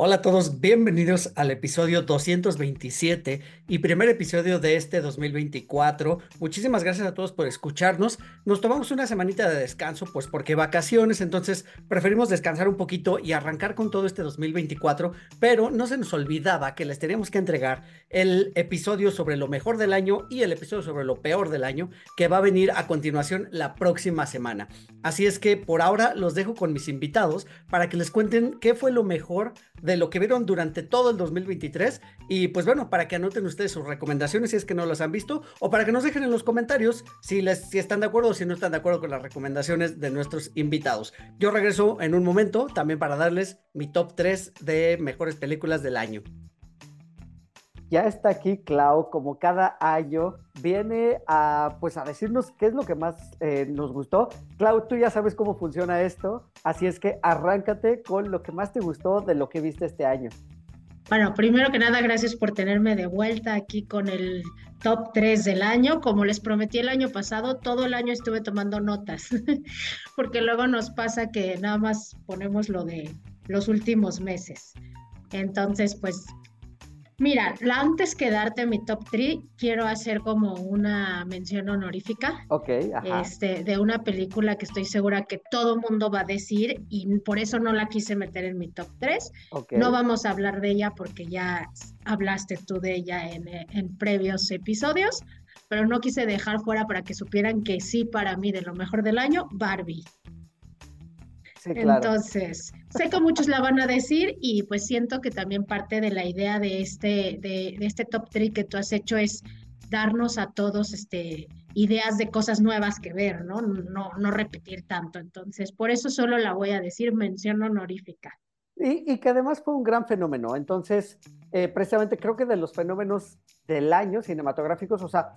Hola a todos, bienvenidos al episodio 227 y primer episodio de este 2024. Muchísimas gracias a todos por escucharnos. Nos tomamos una semanita de descanso, pues porque vacaciones, entonces preferimos descansar un poquito y arrancar con todo este 2024, pero no se nos olvidaba que les teníamos que entregar el episodio sobre lo mejor del año y el episodio sobre lo peor del año, que va a venir a continuación la próxima semana. Así es que por ahora los dejo con mis invitados para que les cuenten qué fue lo mejor lo que vieron durante todo el 2023 y pues bueno, para que anoten ustedes sus recomendaciones si es que no las han visto o para que nos dejen en los comentarios si, les, si están de acuerdo o si no están de acuerdo con las recomendaciones de nuestros invitados. Yo regreso en un momento también para darles mi top 3 de mejores películas del año ya está aquí Clau, como cada año, viene a, pues, a decirnos qué es lo que más eh, nos gustó. Clau, tú ya sabes cómo funciona esto, así es que arráncate con lo que más te gustó de lo que viste este año. Bueno, primero que nada, gracias por tenerme de vuelta aquí con el top 3 del año. Como les prometí el año pasado, todo el año estuve tomando notas, porque luego nos pasa que nada más ponemos lo de los últimos meses. Entonces, pues Mira, antes que darte mi top 3, quiero hacer como una mención honorífica. Ok, ajá. Este, de una película que estoy segura que todo mundo va a decir y por eso no la quise meter en mi top 3. No vamos a hablar de ella porque ya hablaste tú de ella en, en previos episodios, pero no quise dejar fuera para que supieran que sí, para mí, de lo mejor del año, Barbie. Entonces, sé que muchos la van a decir y pues siento que también parte de la idea de este, de, este top 3 que tú has hecho es darnos a todos este, ideas de cosas nuevas que ver, ¿no? ¿no? No repetir tanto. Entonces, por eso solo la voy a decir mención honorífica. Y, que además fue un gran fenómeno. Entonces, eh, precisamente creo que de los fenómenos del año cinematográficos, o sea,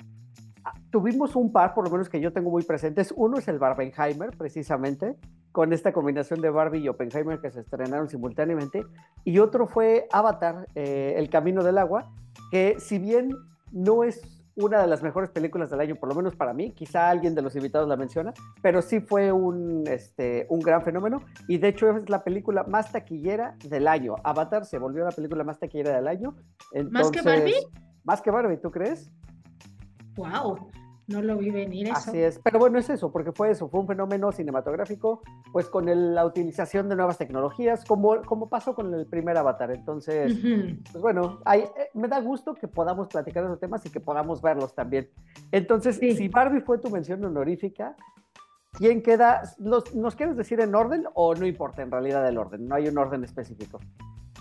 tuvimos un par, por lo menos que yo tengo muy presentes. Uno es el Barbenheimer, precisamente, con esta combinación de Barbie y Oppenheimer que se estrenaron simultáneamente. Y otro fue Avatar, eh, El Camino del Agua, que si bien no es una de las mejores películas del año, por lo menos para mí, quizá alguien de los invitados la menciona, pero sí fue un, este, un gran fenómeno y de hecho es la película más taquillera del año. Avatar se volvió la película más taquillera del año. ¿Más que Barbie? Más que Barbie, ¿tú crees? Wow, no lo vi venir eso. Así es, pero bueno, es eso, porque fue eso, fue un fenómeno cinematográfico, pues con la utilización de nuevas tecnologías, como, como pasó con el primer Avatar. Entonces, pues bueno, hay, eh, me da gusto que podamos platicar esos temas y que podamos verlos también. Entonces, si Barbie fue tu mención honorífica, ¿quién queda? ¿Nos, ¿Nos quieres decir en orden o no importa en realidad el orden? No hay un orden específico.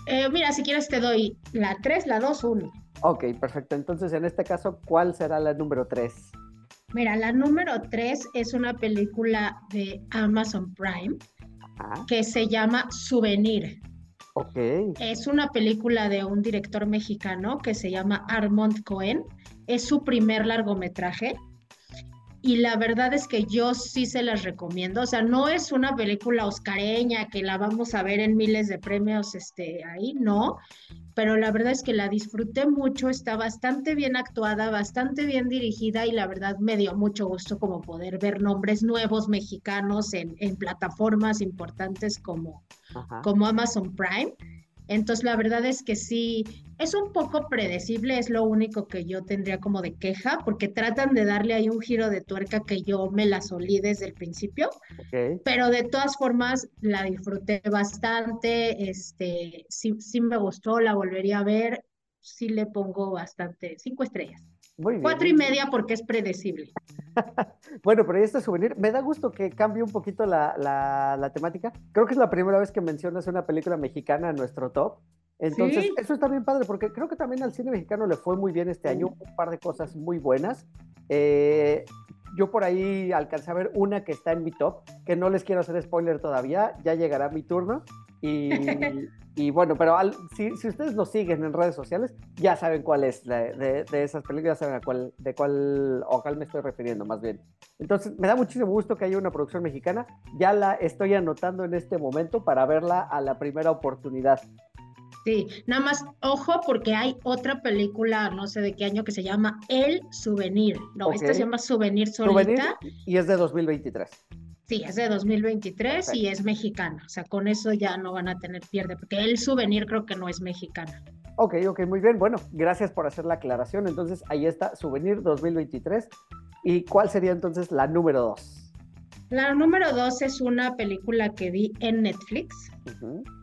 Eh, mira, si quieres te doy la 3, la 2, 1. Ok, perfecto. Entonces, en este caso, ¿cuál será la número 3? Mira, la número 3 es una película de Amazon Prime que se llama Souvenir. Ok. Es una película de un director mexicano que se llama Armand Cohen. Es su primer largometraje y la verdad es que yo sí se las recomiendo. O sea, no es una película oscareña que la vamos a ver en miles de premios este, ahí, no, pero la verdad es que la disfruté mucho, está bastante bien actuada, bastante bien dirigida y la verdad me dio mucho gusto como poder ver nombres nuevos mexicanos en, en plataformas importantes como, como Amazon Prime. Entonces, la verdad es que sí, es un poco predecible, es lo único que yo tendría como de queja, porque tratan de darle ahí un giro de tuerca que yo me la solí desde el principio, pero de todas formas la disfruté bastante, este, sí, sí me gustó, la volvería a ver, sí le pongo bastante, cinco estrellas. Cuatro y media porque es predecible. bueno, pero este souvenir, me da gusto que cambie un poquito la, la, temática. Creo que es la primera vez que mencionas una película mexicana en nuestro top. Entonces, eso está bien padre, porque creo que también al cine mexicano le fue muy bien este año, un par de cosas muy buenas. Eh, yo por ahí alcancé a ver una que está en mi top, que no les quiero hacer spoiler todavía, ya llegará mi turno. Y, y bueno, pero si, si, ustedes lo siguen en redes sociales, ya saben cuál es de, de, esas películas, ya saben a cuál, de cuál, o cuál me estoy refiriendo más bien. Entonces, me da muchísimo gusto que haya una producción mexicana. Ya la estoy anotando en este momento para verla a la primera oportunidad. Sí, nada más, ojo, porque hay otra película, no sé de qué año, que se llama El Souvenir. No, esta se llama Souvenir Solita. y es de 2023. Sí, es de 2023 y es mexicana. O sea, con eso ya no van a tener pierde, porque El Souvenir creo que no es mexicana. Ok, ok, muy bien. Bueno, gracias por hacer la aclaración. Entonces, ahí está, Souvenir 2023. ¿Y cuál sería entonces la número dos? La número dos es una película que vi en Netflix,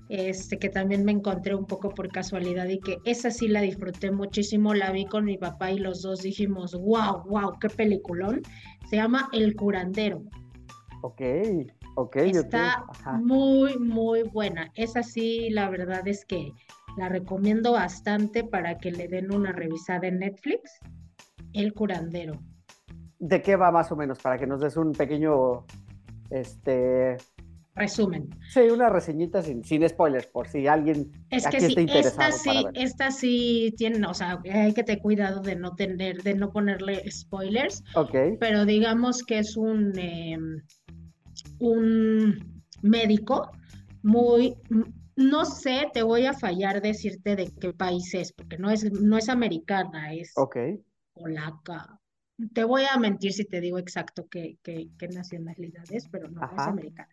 este, que también me encontré un poco por casualidad y que esa sí la disfruté muchísimo, la vi con mi papá y los dos dijimos, wow, wow, qué peliculón. Se llama El curandero. Ok, ok. Está muy, muy buena. Esa sí, la verdad es que la recomiendo bastante para que le den una revisada en Netflix. El curandero. ¿De qué va más o menos? Para que nos des un pequeño, este... Resumen. Sí, una reseñita sin, sin spoilers, por si alguien es que sí, Esta sí, esta sí tiene, o sea, hay que tener cuidado de no tener, de no ponerle spoilers. Ok. Pero digamos que es un, em, un médico muy, no sé, te voy a fallar decirte de qué país es, porque no es, no es americana, es okay. polaca, te voy a mentir si te digo exacto qué, qué, qué nacionalidad es, pero no, es americana.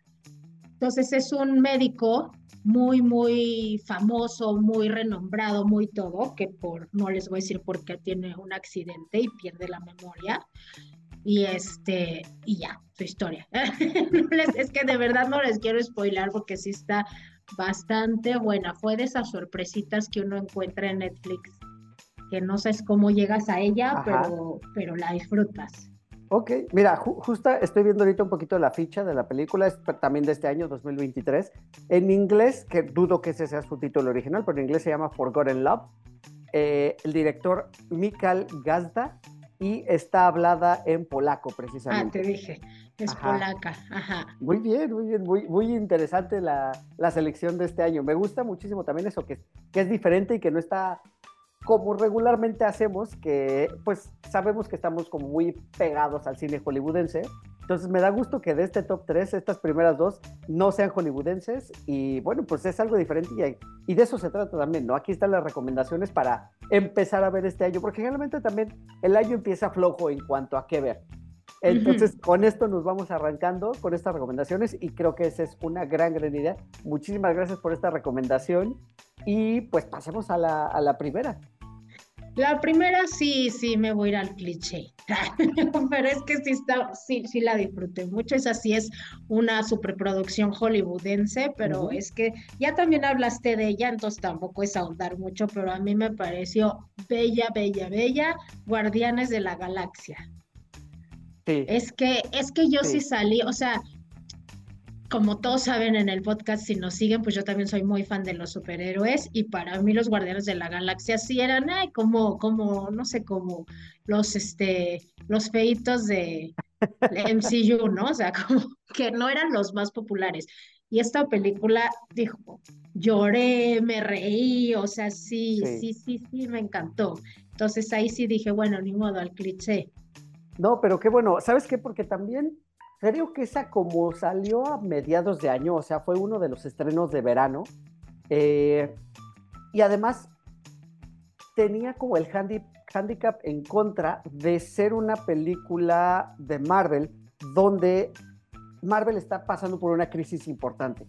Entonces es un médico muy, muy famoso, muy renombrado, muy todo, que por, no les voy a decir por qué tiene un accidente y pierde la memoria. Y este, y ya, su historia. es que de verdad no les quiero spoilar porque sí está bastante buena. Fue de esas sorpresitas que uno encuentra en Netflix que no sabes cómo llegas a ella, pero, pero la disfrutas. Ok, mira, justo estoy viendo ahorita un poquito la ficha de la película, es también de este año, 2023. En inglés, que dudo que ese sea su título original, pero en inglés se llama Forgotten Love. Eh, el director Mikal Gazda y está hablada en polaco, precisamente. Ah, te dije, es polaca. Ajá. Muy bien, muy bien, muy, muy interesante la, la, selección de este año. Me gusta muchísimo también eso, que, que es diferente y que no está como regularmente hacemos, que pues sabemos que estamos como muy pegados al cine hollywoodense. Entonces me da gusto que de este top 3, estas primeras dos, no sean hollywoodenses y bueno, pues es algo diferente y, y de eso se trata también, ¿no? Aquí están las recomendaciones para empezar a ver este año, porque generalmente también el año empieza flojo en cuanto a qué ver. Entonces, con esto nos vamos arrancando con estas recomendaciones y creo que esa es una gran, gran idea. Muchísimas gracias por esta recomendación y pues pasemos a la, a la primera. La primera sí, sí, me voy a ir al cliché, pero es que sí, está, sí, sí la disfruté mucho. Esa sí es una superproducción hollywoodense, pero es que ya también hablaste de ella, entonces tampoco es ahondar mucho, pero a mí me pareció bella, bella, bella, Guardianes de la Galaxia. Sí. Es que, es que yo sí salí, o sea, como todos saben en el podcast, si nos siguen, pues yo también soy muy fan de los superhéroes y para mí los Guardianes de la Galaxia sí eran, ay, como, como, no sé, como los, este, los feitos de, MCU, ¿no? O sea, como que no eran los más populares. Y esta película, dijo, lloré, me reí, o sea, sí, sí, sí, sí, sí, me encantó. Entonces ahí sí dije, bueno, ni modo, al cliché. No, pero qué bueno, ¿sabes qué? Porque también Creo que esa como salió a mediados de año, o sea, fue uno de los estrenos de verano. Eh, y además tenía como el handicap en contra de ser una película de Marvel donde Marvel está pasando por una crisis importante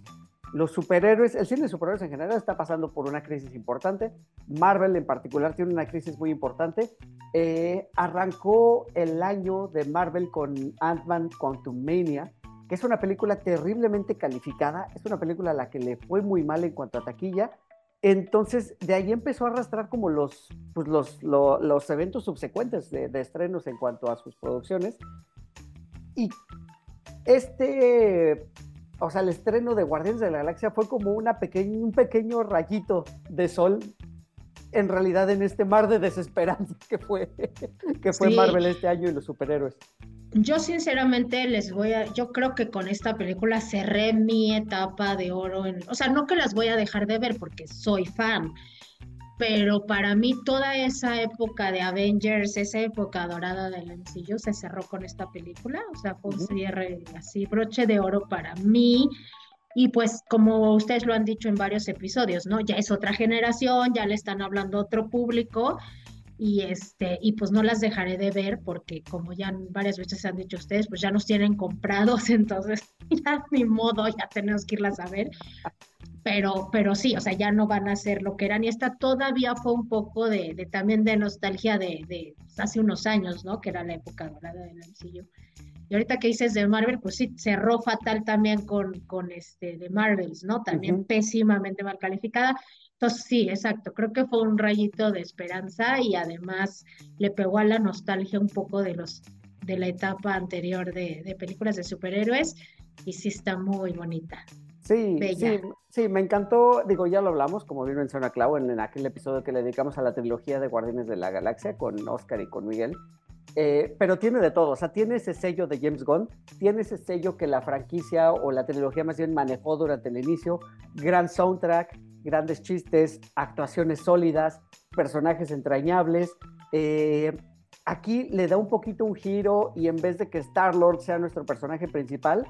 los superhéroes, el cine de superhéroes en general está pasando por una crisis importante. Marvel en particular tiene una crisis muy importante. Eh, arrancó el año de Marvel con Ant-Man Quantumania, que es una película terriblemente calificada. Es una película a la que le fue muy mal en cuanto a taquilla. Entonces, de ahí empezó a arrastrar como los, pues los, los eventos subsecuentes de, de estrenos en cuanto a sus producciones. Y este o sea, el estreno de Guardianes de la Galaxia fue como una pequeña, un pequeño rayito de sol en realidad en este mar de desesperanza que fue, que fue Marvel este año y los superhéroes. yo sinceramente les voy a, yo creo que con esta película cerré mi etapa de oro, en, o sea, no que las voy a dejar de ver porque soy fan, pero para mí toda esa época de Avengers, esa época dorada del MCU se cerró con esta película, o sea, fue un cierre así, broche de oro para mí. Y pues como ustedes lo han dicho en varios episodios, ¿no? Ya es otra generación, ya le están hablando a otro público y este y pues no las dejaré de ver porque como ya varias veces han dicho ustedes, pues ya nos tienen comprados, entonces ya ni modo, ya tenemos que irlas a ver pero, pero sí, o sea, ya no van a ser lo que eran. Y esta todavía fue un poco de, de también de nostalgia de, de, hace unos años, ¿no? Que era la época dorada del MCU. Y ahorita que dices de Marvel, pues sí, cerró fatal también con, con este de Marvels, ¿no? También pésimamente mal calificada. Entonces sí, exacto, creo que fue un rayito de esperanza y además le pegó a la nostalgia un poco de los de la etapa anterior de, de películas de superhéroes y sí está muy bonita. Sí, sí, sí, me encantó, digo, ya lo hablamos, como bien menciona Clau, en, en, aquel episodio que le dedicamos a la trilogía de Guardianes de la Galaxia con Oscar y con Miguel, eh, pero tiene de todo, o sea, tiene ese sello de James Gunn, tiene ese sello que la franquicia o la trilogía más bien manejó durante el inicio, gran soundtrack, grandes chistes, actuaciones sólidas, personajes entrañables. Eh, aquí le da un poquito un giro y en vez de que Star-Lord sea nuestro personaje principal,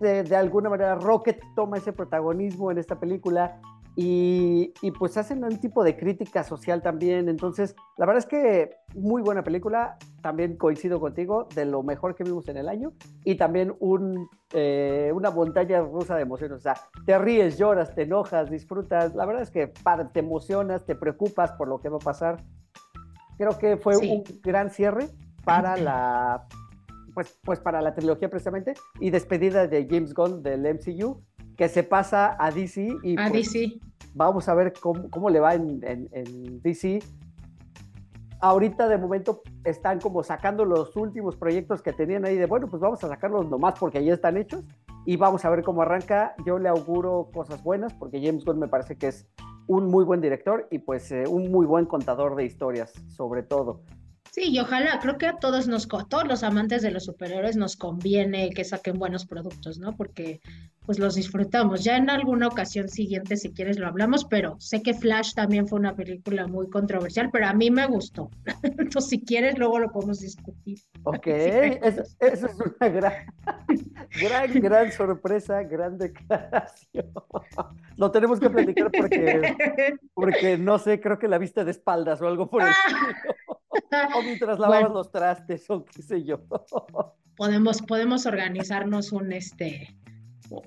de, alguna manera Rocket toma ese protagonismo en esta película y, y, pues hacen un tipo de crítica social también. Entonces, la verdad es que muy buena película, también coincido contigo, de lo mejor que vimos en el año y también un, eh, una montaña rusa de emociones. O sea, te ríes, lloras, te enojas, disfrutas. La verdad es que te emocionas, te preocupas por lo que va a pasar. Creo que fue sí. un gran cierre para la pues, pues para la trilogía precisamente, y despedida de James Gunn del MCU, que se pasa a DC. Y a pues, DC. Vamos a ver cómo, cómo le va en, en, en, DC. Ahorita de momento están como sacando los últimos proyectos que tenían ahí de, bueno, pues vamos a sacarlos nomás porque ya están hechos y vamos a ver cómo arranca. Yo le auguro cosas buenas porque James Gunn me parece que es un muy buen director y pues eh, un muy buen contador de historias, sobre todo. Sí, y ojalá, creo que a todos nos, a todos los amantes de los superhéroes nos conviene que saquen buenos productos, ¿no? Porque pues los disfrutamos. Ya en alguna ocasión siguiente, si quieres, lo hablamos, pero sé que Flash también fue una película muy controversial, pero a mí me gustó. Entonces, si quieres, luego lo podemos discutir. Ok, eso, eso, es una gran, gran, gran sorpresa, gran declaración. Lo tenemos que platicar porque, porque no sé, creo que la viste de espaldas o algo por el estilo. O mientras lavabas bueno, los trastes o qué sé yo. Podemos, podemos organizarnos un, este,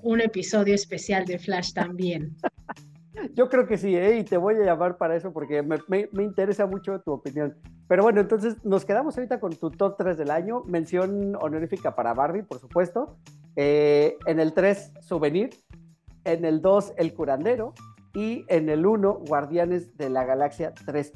un episodio especial de Flash también. Yo creo que sí, ¿eh? y te voy a llamar para eso porque me, me, interesa mucho tu opinión. Pero bueno, entonces nos quedamos ahorita con tu top 3 del año. Mención honorífica para Barbie, por supuesto. Eh, en el 3, Souvenir. En el 2, El Curandero. Y en el 1, Guardianes de la Galaxia 3.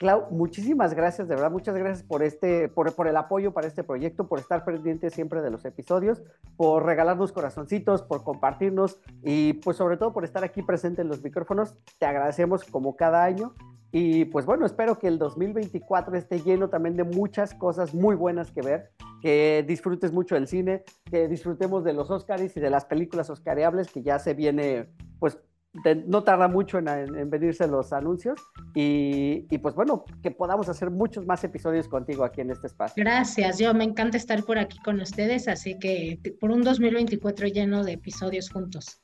Clau, muchísimas gracias, de verdad, muchas gracias por este, por, el apoyo para este proyecto, por estar pendiente siempre de los episodios, por regalarnos corazoncitos, por compartirnos y pues sobre todo por estar aquí presente en los micrófonos. Te agradecemos como cada año y pues bueno, espero que el 2024 esté lleno también de muchas cosas muy buenas que ver, que disfrutes mucho del cine, que disfrutemos de los Oscars y de las películas oscareables que ya se viene pues de, no tarda mucho en, en, en, venirse los anuncios y, y, pues bueno, que podamos hacer muchos más episodios contigo aquí en este espacio. Gracias, yo me encanta estar por aquí con ustedes, así que por un 2024 lleno de episodios juntos.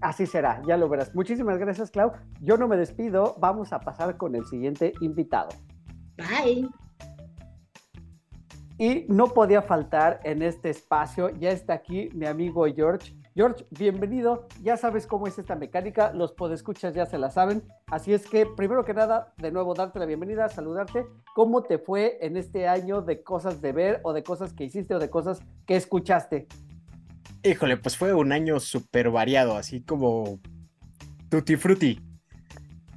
Así será, ya lo verás. Muchísimas gracias, Clau. Yo no me despido, vamos a pasar con el siguiente invitado. Bye. Y no podía faltar en este espacio, ya está aquí mi amigo George. George, bienvenido. Ya sabes cómo es esta mecánica, los podescuchas ya se la saben. Así es que, primero que nada, de nuevo, darte la bienvenida, saludarte. ¿Cómo te fue en este año de cosas de ver o de cosas que hiciste o de cosas que escuchaste? Híjole, pues fue un año súper variado, así como tutti frutti.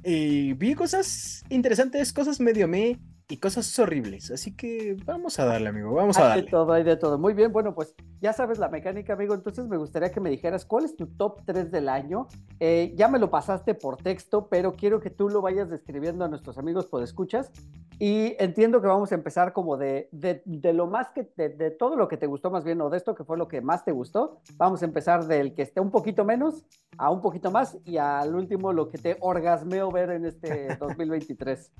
Y vi cosas interesantes, cosas medio me y cosas horribles. Así que vamos a darle, amigo. Vamos a hay darle. Hay de todo, hay de todo. Muy bien, bueno, pues ya sabes la mecánica, amigo. Entonces me gustaría que me dijeras cuál es tu top 3 del año. Eh, ya me lo pasaste por texto, pero quiero que tú lo vayas describiendo a nuestros amigos por escuchas. Y entiendo que vamos a empezar como de, de, de lo más que, de, de, todo lo que te gustó más bien, o de esto que fue lo que más te gustó, vamos a empezar del que esté un poquito menos a un poquito más y al último lo que te orgasmeo ver en este 2023.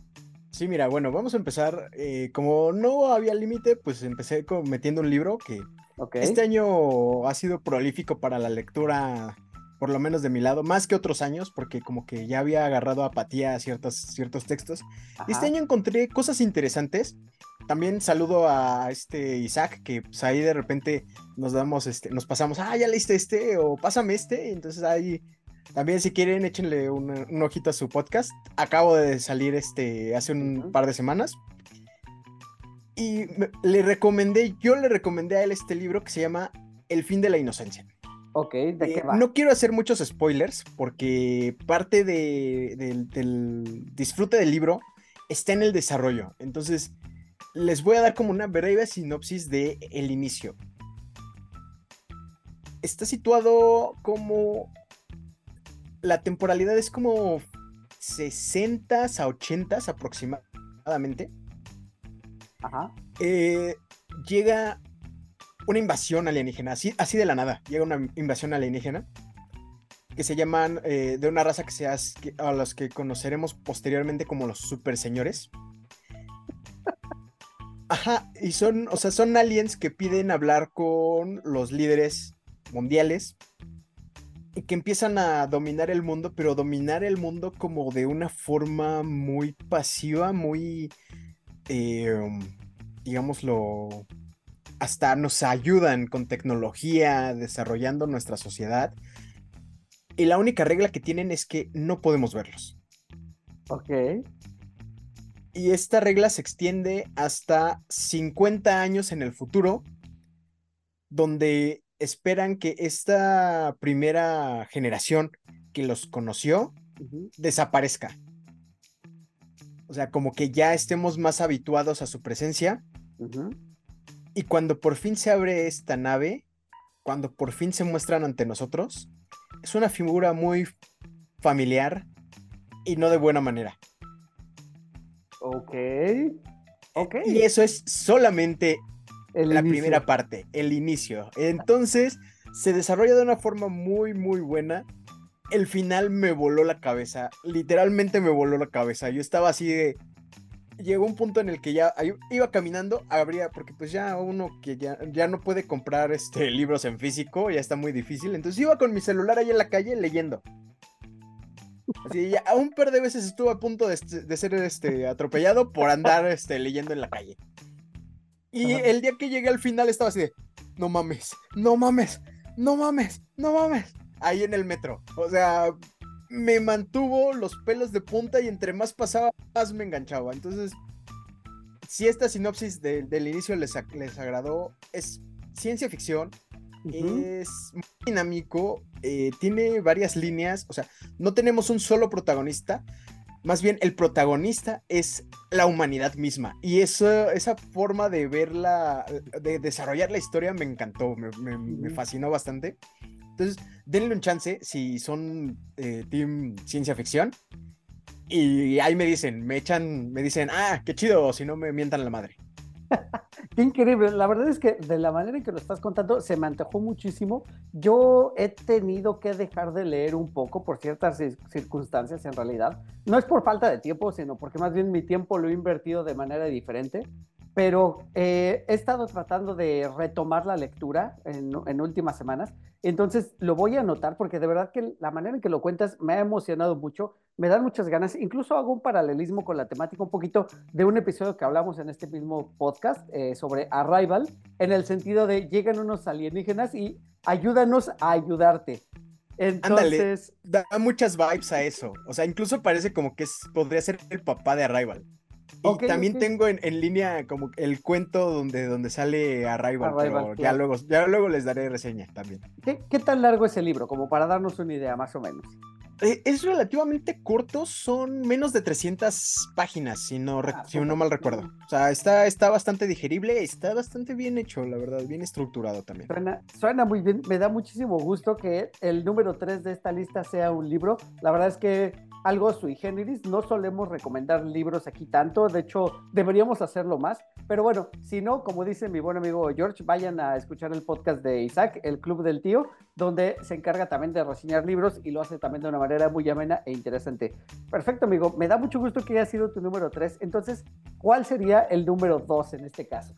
Sí, mira, bueno, vamos a empezar. Eh, como no había límite, pues empecé metiendo un libro que okay. este año ha sido prolífico para la lectura por lo menos de mi lado, más que otros años, porque como que ya había agarrado apatía a ciertos, ciertos textos. Ajá. Y este año encontré cosas interesantes. También saludo a este Isaac, que pues, ahí de repente nos damos, este, nos pasamos, ah, ya leíste este, o pásame este. Entonces ahí también si quieren, échenle un, un ojito a su podcast. Acabo de salir este hace un par de semanas. Y me, le recomendé, yo le recomendé a él este libro que se llama El fin de la inocencia. Ok, ¿de qué eh, va? No quiero hacer muchos spoilers porque parte de, de, del disfrute del libro está en el desarrollo. Entonces, les voy a dar como una breve sinopsis de el inicio. Está situado como... La temporalidad es como 60 a 80 aproximadamente. Ajá. Eh, llega una invasión alienígena, así, así de la nada, llega una invasión alienígena que se llaman eh, de una raza que se hace, a los que conoceremos posteriormente como los super señores. Ajá, y son, o sea, son aliens que piden hablar con los líderes mundiales que empiezan a dominar el mundo, pero dominar el mundo como de una forma muy pasiva, muy, eh, digámoslo, hasta nos ayudan con tecnología, desarrollando nuestra sociedad. Y la única regla que tienen es que no podemos verlos. Ok. Y esta regla se extiende hasta 50 años en el futuro, donde esperan que esta primera generación que los conoció uh -huh. desaparezca. O sea, como que ya estemos más habituados a su presencia. Uh -huh y cuando por fin se abre esta nave, cuando por fin se muestran ante nosotros, es una figura muy familiar y no de buena manera. Ok. Ok. Y eso es solamente el la inicio. primera parte, el inicio. Entonces, se desarrolla de una forma muy, muy buena. El final me voló la cabeza. Literalmente me voló la cabeza. Yo estaba así de llegó un punto en el que ya iba caminando, habría, porque pues ya uno que ya, ya no puede comprar este, libros en físico, ya está muy difícil, entonces iba con mi celular ahí en la calle leyendo. Así, ya un par de veces estuve a punto de, de ser este, atropellado por andar este, leyendo en la calle. Y Ajá. el día que llegué al final estaba así de, no mames, no mames, no mames, no mames, ahí en el metro. O sea, me mantuvo los pelos de punta y entre más pasaba, más me enganchaba. Entonces, si esta sinopsis de, del inicio les, les, agradó, es ciencia ficción, uh -huh. es muy dinámico, eh, tiene varias líneas, o sea, no tenemos un solo protagonista, más bien el protagonista es la humanidad misma. Y eso, esa forma de verla, de desarrollar la historia me encantó, me, me, me fascinó bastante. Entonces, denle un chance si son eh, team ciencia ficción. Y ahí me dicen, me echan, me dicen, ah, qué chido, o si no me mientan la madre. Qué increíble. La verdad es que de la manera en que lo estás contando se me antojó muchísimo. Yo he tenido que dejar de leer un poco por ciertas circunstancias en realidad. No es por falta de tiempo, sino porque más bien mi tiempo lo he invertido de manera diferente. Pero eh, he estado tratando de retomar la lectura en, en últimas semanas. Entonces lo voy a anotar porque de verdad que la manera en que lo cuentas me ha emocionado mucho me dan muchas ganas. Incluso hago un paralelismo con la temática un poquito de un episodio que hablamos en este mismo podcast eh, sobre Arrival, en el sentido de llegan unos alienígenas y ayúdanos a ayudarte. Entonces. Ándale, da muchas vibes a eso. O sea, incluso parece como que es, podría ser el papá de Arrival. Y okay, también okay. tengo en, en, línea como el cuento donde, donde sale Arrival, Arrival pero claro. ya, luego, ya luego les daré reseña también. ¿Qué, ¿Qué tan largo es el libro? Como para darnos una idea, más o menos. Eh, es relativamente corto, son menos de 300 páginas, si no, ah, si no mal recuerdo. O sea, está, está bastante digerible, está bastante bien hecho, la verdad, bien estructurado también. Suena, suena muy bien, me da muchísimo gusto que el número 3 de esta lista sea un libro. La verdad es que algo sui generis. No solemos recomendar libros aquí tanto, de hecho, deberíamos hacerlo más. Pero bueno, si no, como dice mi buen amigo George, vayan a escuchar el podcast de Isaac, el Club del Tío, donde se encarga también de reseñar libros y lo hace también de una manera muy amena e interesante. Perfecto, amigo. Me da mucho gusto que haya sido tu número 3. Entonces, ¿cuál sería el número 2 en este caso?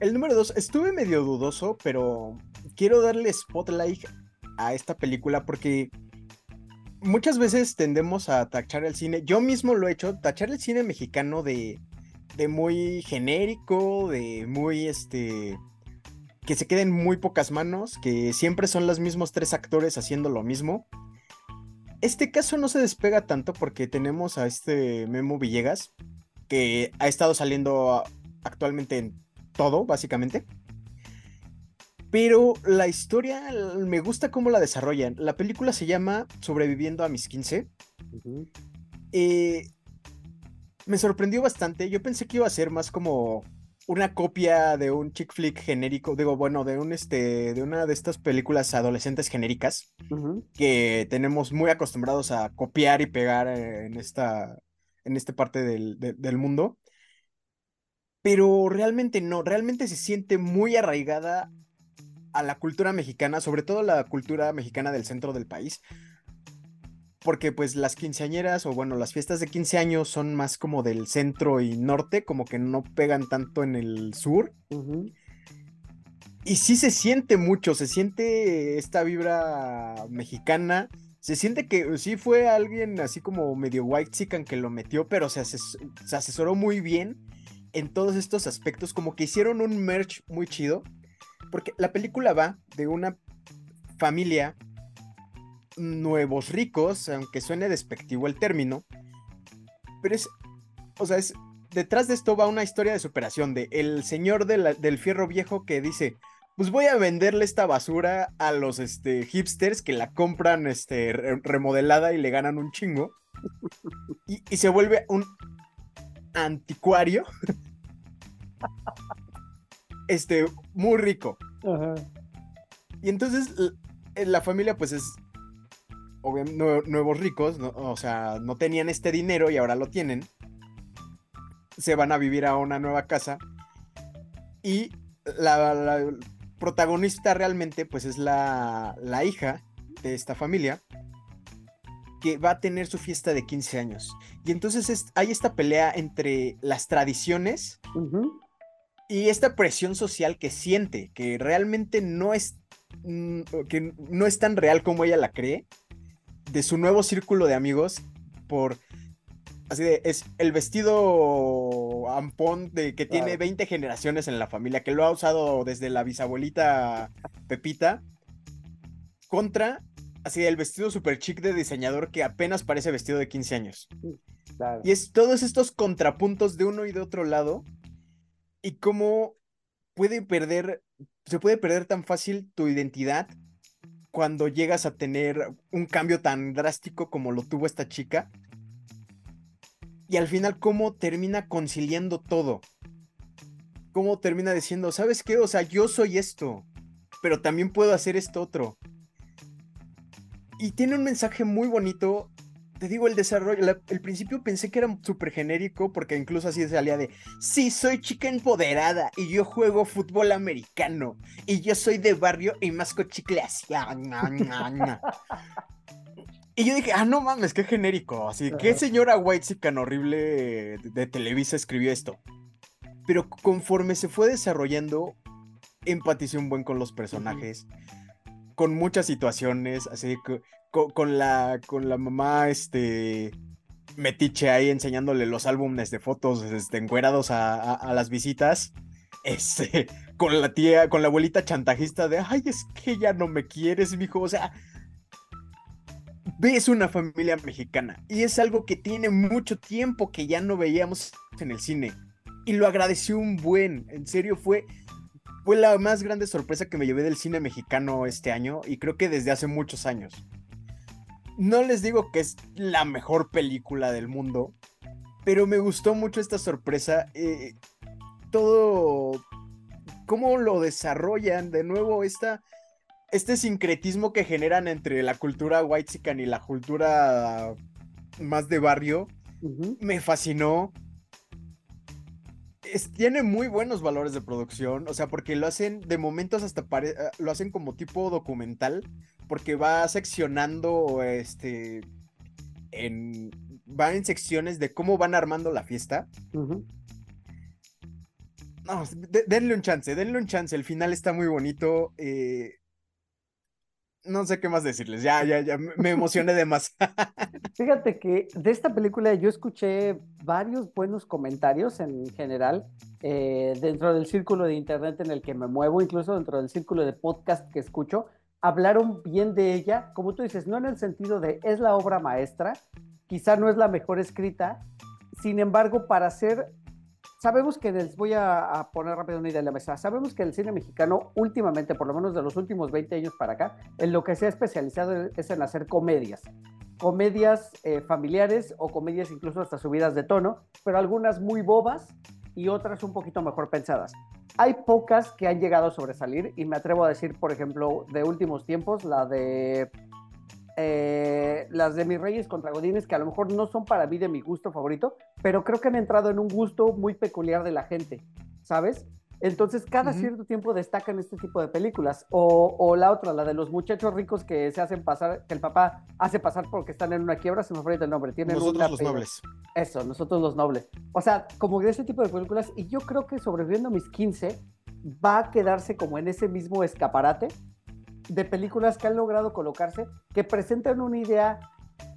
El número 2, estuve medio dudoso, pero quiero darle spotlight a esta película porque muchas veces tendemos a tachar el cine, yo mismo lo he hecho, tachar el cine mexicano de, de muy genérico, de muy este que se queden muy pocas manos, que siempre son los mismos tres actores haciendo lo mismo. Este caso no se despega tanto porque tenemos a este Memo Villegas, que ha estado saliendo actualmente en todo, básicamente. Pero la historia me gusta cómo la desarrollan. La película se llama Sobreviviendo a mis 15. Eh, me sorprendió bastante. Yo pensé que iba a ser más como una copia de un chick flick genérico, digo, bueno, de un este, de una de estas películas adolescentes genéricas que tenemos muy acostumbrados a copiar y pegar en esta, en esta parte del, del mundo. Pero realmente no, realmente se siente muy arraigada a la cultura mexicana, sobre todo la cultura mexicana del centro del país. Porque pues las quinceañeras o bueno, las fiestas de 15 años son más como del centro y norte, como que no pegan tanto en el sur. Y sí se siente mucho, se siente esta vibra mexicana. Se siente que sí fue alguien así como medio white chican que lo metió, pero se, se asesoró muy bien en todos estos aspectos, como que hicieron un merch muy chido. Porque la película va de una familia nuevos ricos, aunque suene despectivo el término, pero es, o sea, es, detrás de esto va una historia de superación de el señor del fierro viejo que dice, pues voy a venderle esta basura a los este, hipsters que la compran este, remodelada y le ganan un chingo, y, y se vuelve un anticuario este, muy rico. Y entonces la familia pues es obviamente nuevos ricos, o sea, no tenían este dinero y ahora lo tienen. Se van a vivir a una nueva casa. Y la, protagonista realmente pues es la, la, hija de esta familia que va a tener su fiesta de 15 años. Y entonces hay esta pelea entre las tradiciones y esta presión social que siente, que realmente no es, mm, que no es tan real como ella la cree, de su nuevo círculo de amigos, por, así de, es el vestido ampón de que tiene 20 generaciones en la familia, que lo ha usado desde la bisabuelita Pepita, contra, así, el vestido super chic de diseñador que apenas parece vestido de 15 años. Y es todos estos contrapuntos de uno y de otro lado y cómo puede perder, se puede perder tan fácil tu identidad cuando llegas a tener un cambio tan drástico como lo tuvo esta chica. Y al final, cómo termina conciliando todo. Cómo termina diciendo, ¿sabes qué? O sea, yo soy esto, pero también puedo hacer esto otro. Y tiene un mensaje muy bonito te digo, el desarrollo, el principio pensé que era súper genérico porque incluso así salía de, sí, soy chica empoderada y yo juego fútbol americano y yo soy de barrio y masco chicle así. y yo dije, ah, no mames, qué genérico. Así, ¿qué señora White tan horrible de, Televisa escribió esto? Pero conforme se fue desarrollando, empaticé un buen con los personajes, con muchas situaciones, así que con, la, con la mamá, este, metiche ahí enseñándole los álbumes de fotos, este, encuerados a, las visitas, este, con la tía, con la abuelita chantajista de, ay, es que ya no me quieres, mijo, o sea, ves una familia mexicana y es algo que tiene mucho tiempo que ya no veíamos en el cine. Y lo agradeció un buen, en serio fue fue la más grande sorpresa que me llevé del cine mexicano este año y creo que desde hace muchos años no les digo que es la mejor película del mundo, pero me gustó mucho esta sorpresa. Eh, todo, cómo lo desarrollan, de nuevo, esta, este sincretismo que generan entre la cultura white y la cultura más de barrio. Me fascinó. Tiene muy buenos valores de producción, o sea, porque lo hacen de momentos hasta eh, lo hacen como tipo documental, porque va seccionando este en va en secciones de cómo van armando la fiesta. No, denle un chance, denle un chance. El final está muy bonito. Eh, no sé qué más decirles. Ya, ya, ya me emocioné de más. Fíjate que de esta película yo escuché varios buenos comentarios en general eh, dentro del círculo de internet en el que me muevo, incluso dentro del círculo de podcast que escucho. Hablaron bien de ella, como tú dices, no en el sentido de es la obra maestra, quizá no es la mejor escrita, sin embargo, para ser sabemos que les voy a, poner rápido una idea en la mesa. Sabemos que el cine mexicano últimamente, por lo menos de los últimos 20 años para acá, en lo que se ha especializado es en hacer comedias. Comedias eh, familiares o comedias incluso hasta subidas de tono, pero algunas muy bobas y otras un poquito mejor pensadas. Hay pocas que han llegado a sobresalir y me atrevo a decir, por ejemplo, de últimos tiempos, la de eh, las de mis reyes contra Godines, que a lo mejor no son para mí de mi gusto favorito, pero creo que han entrado en un gusto muy peculiar de la gente, ¿sabes? Entonces, cada cierto tiempo destacan este tipo de películas. O, la otra, la de los muchachos ricos que se hacen pasar, que el papá hace pasar porque están en una quiebra, se me fue el nombre. Tienen nosotros los nobles. Eso, nosotros los nobles. O sea, como de ese tipo de películas, y yo creo que sobreviviendo a mis 15, va a quedarse como en ese mismo escaparate de películas que han logrado colocarse, que presentan una idea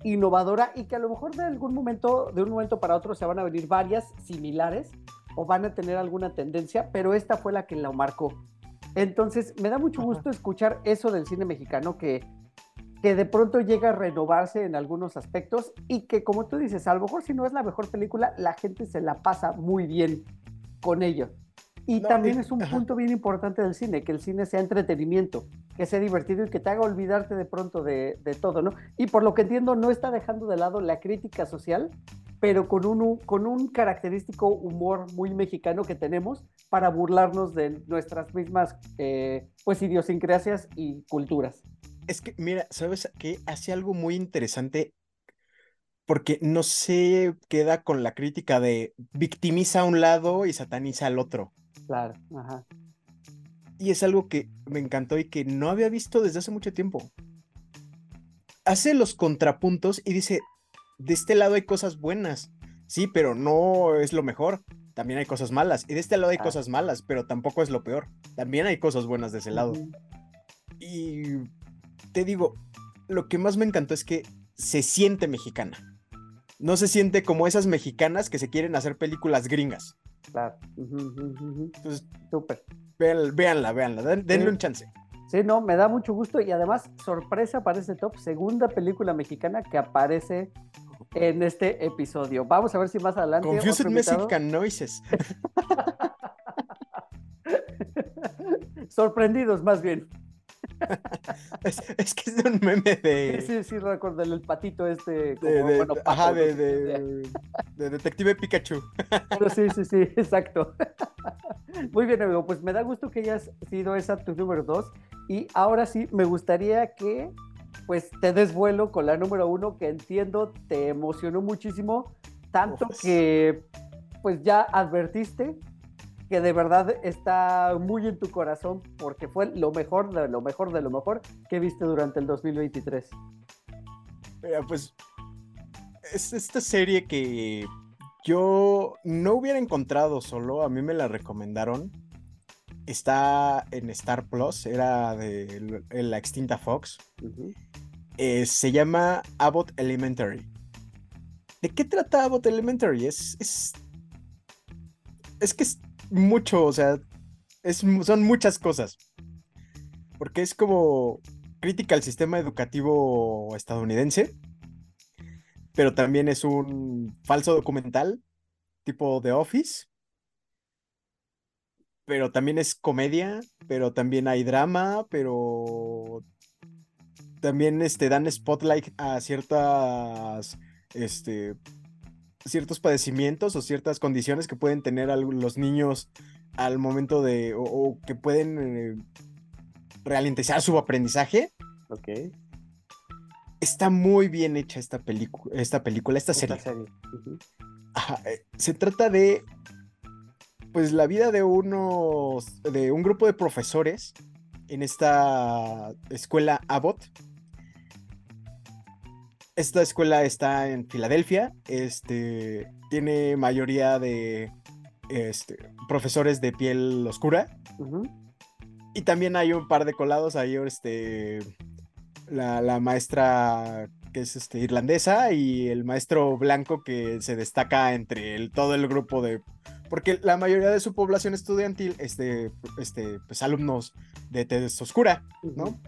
innovadora y que a lo mejor de algún momento, de un momento para otro, se van a venir varias similares o van a tener alguna tendencia, pero esta fue la que la marcó. Entonces, me da mucho gusto escuchar eso del cine mexicano que, que de pronto llega a renovarse en algunos aspectos y que, como tú dices, a lo mejor si no es la mejor película, la gente se la pasa muy bien con ello. Y también es un punto bien importante del cine, que el cine sea entretenimiento, que sea divertido y que te haga olvidarte de pronto de, todo, ¿no? Y por lo que entiendo, no está dejando de lado la crítica social, pero con un, con un característico humor muy mexicano que tenemos para burlarnos de nuestras mismas, eh, pues, idiosincrasias y culturas. Es que, mira, ¿sabes qué? Hace algo muy interesante porque no se queda con la crítica de victimiza a un lado y sataniza al otro. Claro, ajá. Y es algo que me encantó y que no había visto desde hace mucho tiempo. Hace los contrapuntos y dice, de este lado hay cosas buenas, sí, pero no es lo mejor. También hay cosas malas. Y de este lado hay cosas malas, pero tampoco es lo peor. También hay cosas buenas de ese lado. Y te digo, lo que más me encantó es que se siente mexicana. No se siente como esas mexicanas que se quieren hacer películas gringas. Claro. Entonces, súper. Véanla, véanla, denle un chance. Sí, no, me da mucho gusto y además, sorpresa para este top, segunda película mexicana que aparece en este episodio. Vamos a ver si más adelante. Confused Mexican Noises. Sorprendidos, más bien. Es, que es un meme de. Sí, sí, recuerdo el patito este. de, ajá, de, Detective Pikachu. sí, sí, sí, exacto. Muy bien, amigo. Pues me da gusto que hayas sido esa tu número dos. Y ahora sí, me gustaría que pues te des vuelo con la número uno, que entiendo te emocionó muchísimo, tanto que pues ya advertiste que de verdad está muy en tu corazón porque fue lo mejor de lo mejor de lo mejor que viste durante el 2023. Mira, pues es esta serie que yo no hubiera encontrado solo, a mí me la recomendaron. Está en Star Plus, era de la extinta Fox. Eh, se llama Abbott Elementary. ¿De qué trata Abbott Elementary? Es, es, es que es mucho, o sea, son muchas cosas. Porque es como crítica al sistema educativo estadounidense, pero también es un falso documental tipo The Office, pero también es comedia, pero también hay drama, pero también este, dan spotlight a ciertas este, ciertos padecimientos o ciertas condiciones que pueden tener los niños al momento de, o, que pueden eh, ralentizar su aprendizaje. Ok. está muy bien hecha esta, película esta película, esta Esta serie. serie. Ujú. Ajá, eh, se trata de, pues, la vida de unos, de un grupo de profesores en esta escuela Abbott. Esta escuela está en Filadelfia, este, tiene mayoría de este, profesores de piel oscura. Y también hay un par de colados ahí, este, la, la maestra que es este, irlandesa y el maestro blanco que se destaca entre el- todo el grupo de... Porque la mayoría de su población estudiantil es de este, pues, alumnos de tez oscura, ¿no?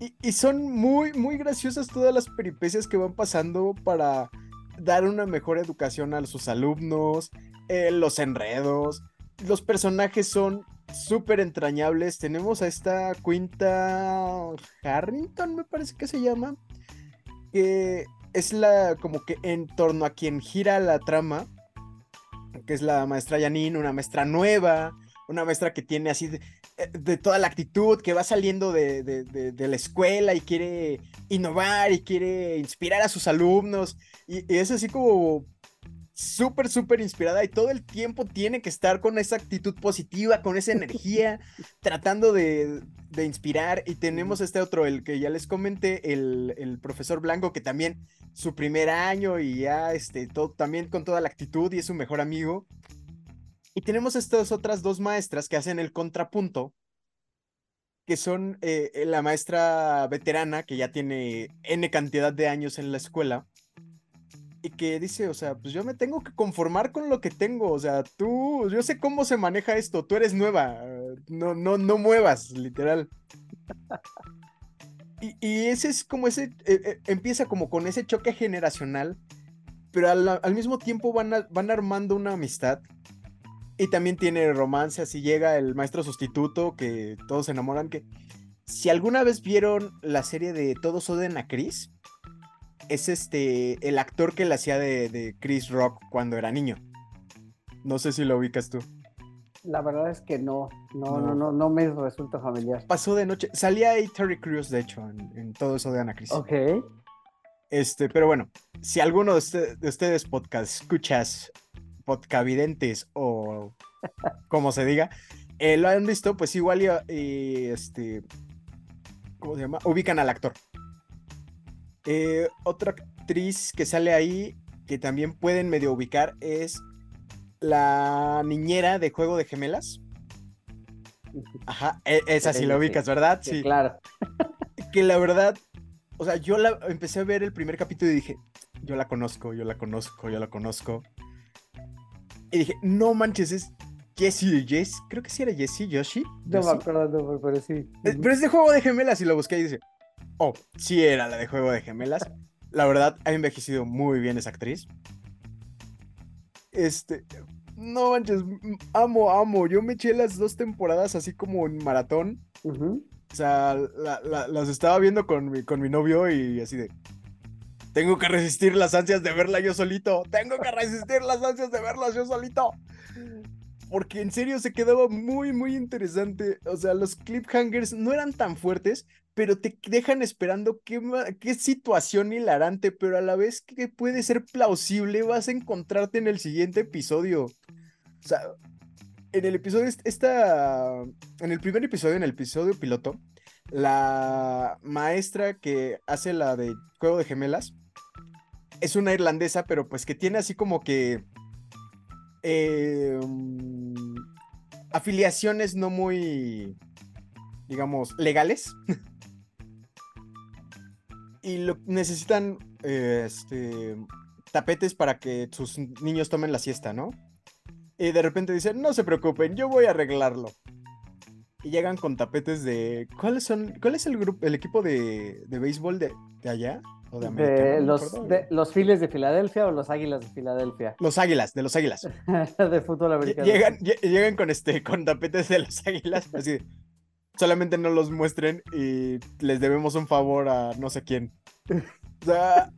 Y, son muy, muy graciosas todas las peripecias que van pasando para dar una mejor educación a sus alumnos, eh, los enredos, los personajes son súper entrañables. Tenemos a esta Quinta Harrington, me parece que se llama, que es la como que en torno a quien gira la trama, que es la maestra Janine, una maestra nueva, una maestra que tiene así de, eh, de toda la actitud, que va saliendo de, de- de- de la escuela y quiere innovar y quiere inspirar a sus alumnos. Y, y es así como súper, súper inspirada y todo el tiempo tiene que estar con esa actitud positiva, con esa energía, tratando de, de inspirar. Y tenemos este otro, el que ya les comenté, el, el profesor Blanco, que también su primer año y ya este, todo, también con toda la actitud y es su mejor amigo. Y tenemos estas otras dos maestras que hacen el contrapunto, que son eh, la maestra veterana, que ya tiene N cantidad de años en la escuela, y que dice, o sea, pues yo me tengo que conformar con lo que tengo, o sea, tú, yo sé cómo se maneja esto, tú eres nueva, eh, no, no, no muevas, literal. Y, y ese es como ese, eh, eh, empieza como con ese choque generacional, pero al, al mismo tiempo van, van armando una amistad. Y también tiene romance, así llega el maestro sustituto, que todos se enamoran, que si alguna vez vieron la serie de Todos odian a Chris, es este, el actor que le hacía de, de Chris Rock cuando era niño. No sé si lo ubicas tú. La verdad es que no, no, No. no, no, no me resulta familiar. Pasó de noche, salía ahí Terry Crews, de hecho, en, en Todos odian a Chris. Ok. Este, pero bueno, si alguno de, usted- de ustedes podcast escuchas, podcavidentes o como se diga, eh, lo han visto, pues igual y, y, este, ¿cómo se llama? Ubican al actor. Eh, otra actriz que sale ahí, que también pueden medio ubicar, es la niñera de Juego de Gemelas. Ajá, e- esa sí Sí, la sí. ubicas, ¿verdad? Sí, claro. que la verdad, o sea, yo la empecé a ver el primer capítulo y dije, yo la conozco, yo la conozco, yo la conozco. Y dije, no manches, es Jessie, Jess, creo que sí era Jessie, Yoshi. No me acuerdo, no, pero sí. Eh, Pero es de juego de gemelas y lo busqué y dice, oh, sí era la de juego de gemelas. La verdad, ha envejecido muy bien esa actriz. Este, no manches, amo, amo. Yo me eché las dos temporadas así como en maratón. O sea, la- la- las estaba viendo con mi, con mi novio y así de. Tengo que resistir las ansias de verla yo solito. Tengo que resistir las ansias de verlas yo solito. Porque en serio se quedaba muy, muy interesante. O sea, los cliffhangers no eran tan fuertes, pero te dejan esperando qué, qué situación hilarante, pero a la vez que puede ser plausible, vas a encontrarte en el siguiente episodio. O sea, en el episodio, est- esta, en el primer episodio, en el episodio piloto, la maestra que hace la de Juego de Gemelas es una irlandesa, pero pues que tiene así como que mm, afiliaciones no muy, digamos, legales. y lo, necesitan este, tapetes para que sus niños tomen la siesta, ¿no? Y de repente dicen, no se preocupen, yo voy a arreglarlo. Y llegan con tapetes de... ¿Cuáles son? ¿Cuál es el grupo, el equipo de, de béisbol de, de allá? ¿O de América? De No los, acuerdo. de, los Phillies de Filadelfia o los Águilas de Filadelfia. Los águilas, de los águilas. de fútbol americano. Llegan, lle- llegan con este, con tapetes de los águilas, así de, solamente no los muestren y les debemos un favor a no sé quién. O sea,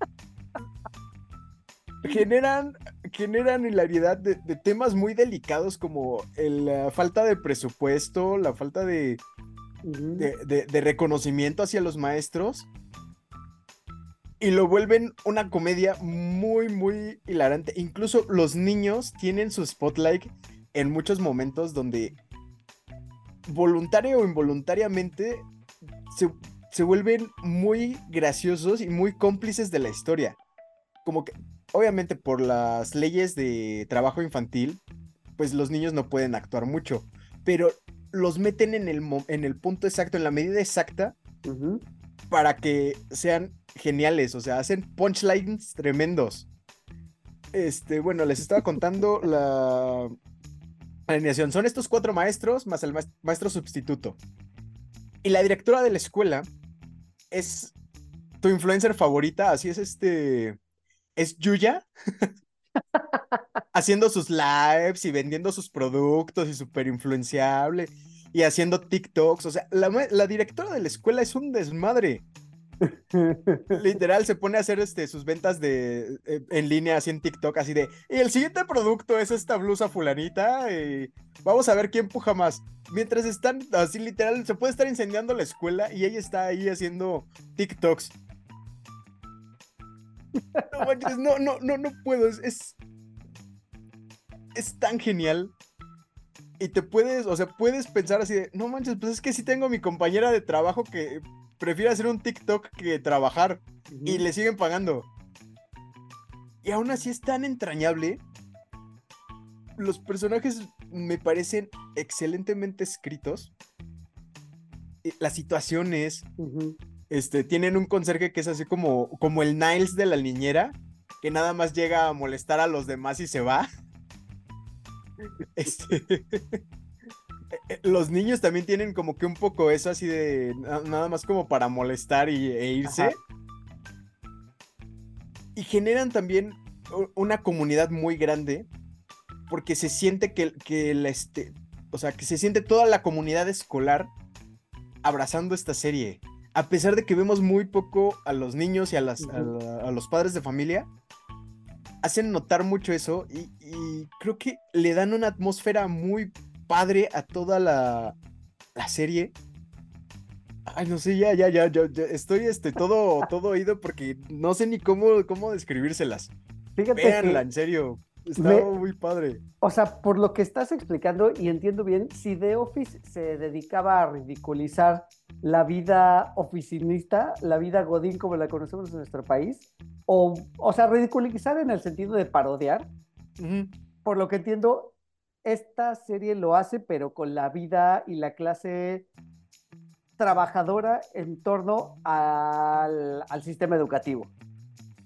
generan, generan hilaridad de, de temas muy delicados como el, la falta de presupuesto, la falta de reconocimiento hacia los maestros. Y lo vuelven una comedia muy, muy hilarante. Incluso los niños tienen su spotlight en muchos momentos donde voluntario o involuntariamente se, se vuelven muy graciosos y muy cómplices de la historia. Como que, obviamente por las leyes de trabajo infantil, pues los niños no pueden actuar mucho, pero los meten en el, en el punto exacto, en la medida exacta, para que sean geniales, o sea, hacen punchlines tremendos. Este, bueno, les estaba contando la alineación. Son estos cuatro maestros más el maestro sustituto. Y la directora de la escuela es tu influencer favorita, así es este, es Yuya. haciendo sus lives y vendiendo sus productos y súper influenciable y haciendo TikToks. O sea, la, directora de la escuela es un desmadre. Literal se pone a hacer este, sus ventas de, eh, en línea así en TikTok, así de, y el siguiente producto es esta blusa fulanita, y vamos a ver quién puja más. Mientras están así literal, se puede estar incendiando la escuela y ella está ahí haciendo TikToks. No, no, no, no, puedo, es, es tan genial y te puedes, o sea, puedes pensar así de, no manches, pues es que sí tengo mi compañera de trabajo que prefiere hacer un TikTok que trabajar y le siguen pagando. Y aún así es tan entrañable. Los personajes me parecen excelentemente escritos. Las situaciones, este, tienen un conserje que es así como, como el Niles de la niñera, que nada más llega a molestar a los demás y se va. Este, eh, los niños también tienen como que un poco eso así de nada más como para molestar y, e irse. Y generan también una comunidad muy grande porque se siente que, que la este, o sea, que se siente toda la comunidad escolar abrazando esta serie. A pesar de que vemos muy poco a los niños y a, las, a los padres de familia, hacen notar mucho eso y, creo que le dan una atmósfera muy padre a toda la, la serie. Ay, no sé, ya, ya, ya, ya, estoy este, todo, todo oído porque no sé ni cómo, cómo describírselas. Fíjate Véanla, en serio. Está muy padre. O sea, por lo que estás explicando, y entiendo bien, si The Office se dedicaba a ridiculizar la vida oficinista, la vida godín como la conocemos en nuestro país, o, o sea, ridiculizar en el sentido de parodiar. Por lo que entiendo, esta serie lo hace, pero con la vida y la clase trabajadora en torno al, al sistema educativo.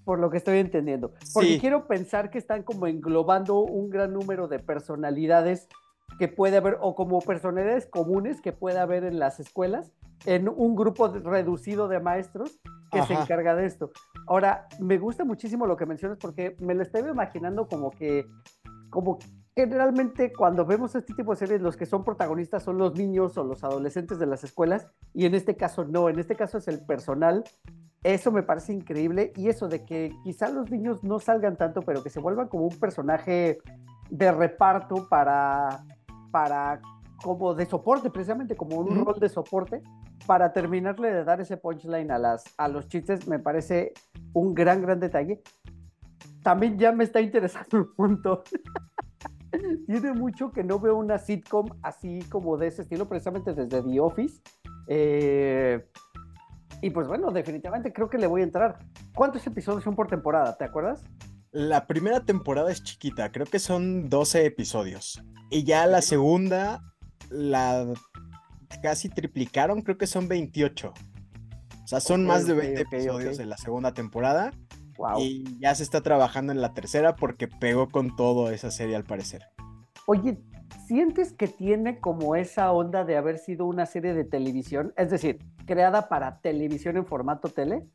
Por lo que estoy entendiendo. Porque quiero pensar que están como englobando un gran número de personalidades que puede haber, o como personalidades comunes que puede haber en las escuelas, en un grupo reducido de maestros que se encarga de esto. Ahora, me gusta muchísimo lo que mencionas porque me lo estoy imaginando como que, como generalmente cuando vemos este tipo de series, los que son protagonistas son los niños o los adolescentes de las escuelas, y en este caso no, en este caso es el personal. Eso me parece increíble, y eso de que quizá los niños no salgan tanto, pero que se vuelvan como un personaje de reparto para, para como de soporte, precisamente como un rol de soporte, para terminarle de dar ese punchline a, las, a los chistes, me parece un gran, gran detalle. También ya me está interesando un punto. Tiene mucho que no veo una sitcom así como de ese estilo, precisamente desde The Office. Eh, y pues bueno, definitivamente creo que le voy a entrar. ¿Cuántos episodios son por temporada? ¿Te acuerdas? La primera temporada es chiquita, creo que son 12 episodios. Y ya la segunda la casi triplicaron, creo que son 28. O sea, son más de 20 episodios en la segunda temporada. Y ya se está trabajando en la tercera porque pegó con todo esa serie al parecer. Oye, ¿sientes que tiene como esa onda de haber sido una serie de televisión? Es decir, creada para televisión en formato tele.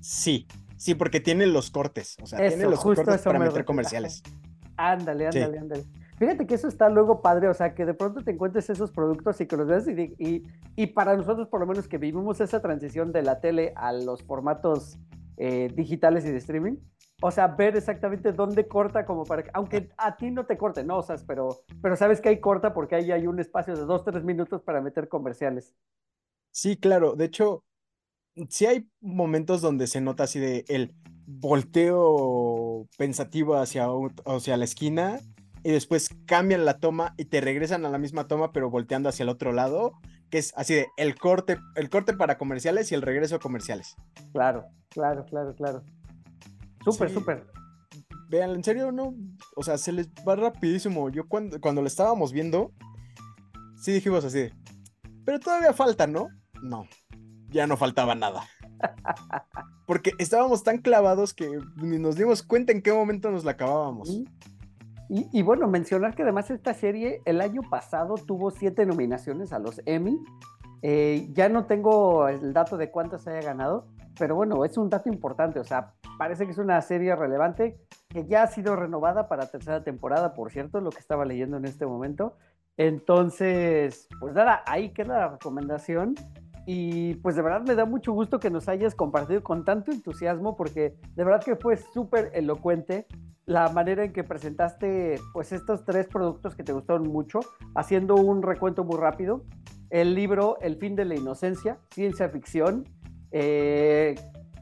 Sí, sí, porque tiene los cortes. O sea, tiene los cortes para meter comerciales. Ándale, ándale, ándale. Fíjate que eso está luego padre, o sea, que de pronto te encuentres esos productos y que los veas y, y, para nosotros por lo menos que vivimos esa transición de la tele a los formatos eh, digitales y de streaming, o sea, ver exactamente dónde corta como para que, aunque a ti no te corte, no, o sea, pero, pero sabes que ahí corta porque ahí hay un espacio de dos, tres minutos para meter comerciales. Sí, claro, de hecho, sí hay momentos donde se nota así de el volteo pensativo hacia, hacia la esquina y después cambian la toma y te regresan a la misma toma pero volteando hacia el otro lado, que es así de el corte, el corte para comerciales y el regreso a comerciales. Claro, claro, claro, claro. Súper, súper. Vean, en serio, no, o sea, se les va rapidísimo. Yo cuando, cuando lo estábamos viendo, sí dijimos así, pero todavía falta, ¿no? No, ya no faltaba nada. Porque estábamos tan clavados que ni nos dimos cuenta en qué momento nos la acabábamos. Y, bueno, mencionar que además esta serie el año pasado tuvo siete nominaciones a los Emmy. Eh, ya no tengo el dato de cuántas haya ganado, pero bueno, es un dato importante. O sea, parece que es una serie relevante que ya ha sido renovada para tercera temporada, por cierto, lo que estaba leyendo en este momento. Entonces, pues nada, ahí queda la recomendación. Y pues de verdad me da mucho gusto que nos hayas compartido con tanto entusiasmo porque de verdad que fue súper elocuente la manera en que presentaste pues estos tres productos que te gustaron mucho, haciendo un recuento muy rápido. El libro El fin de la inocencia, ciencia ficción, eh,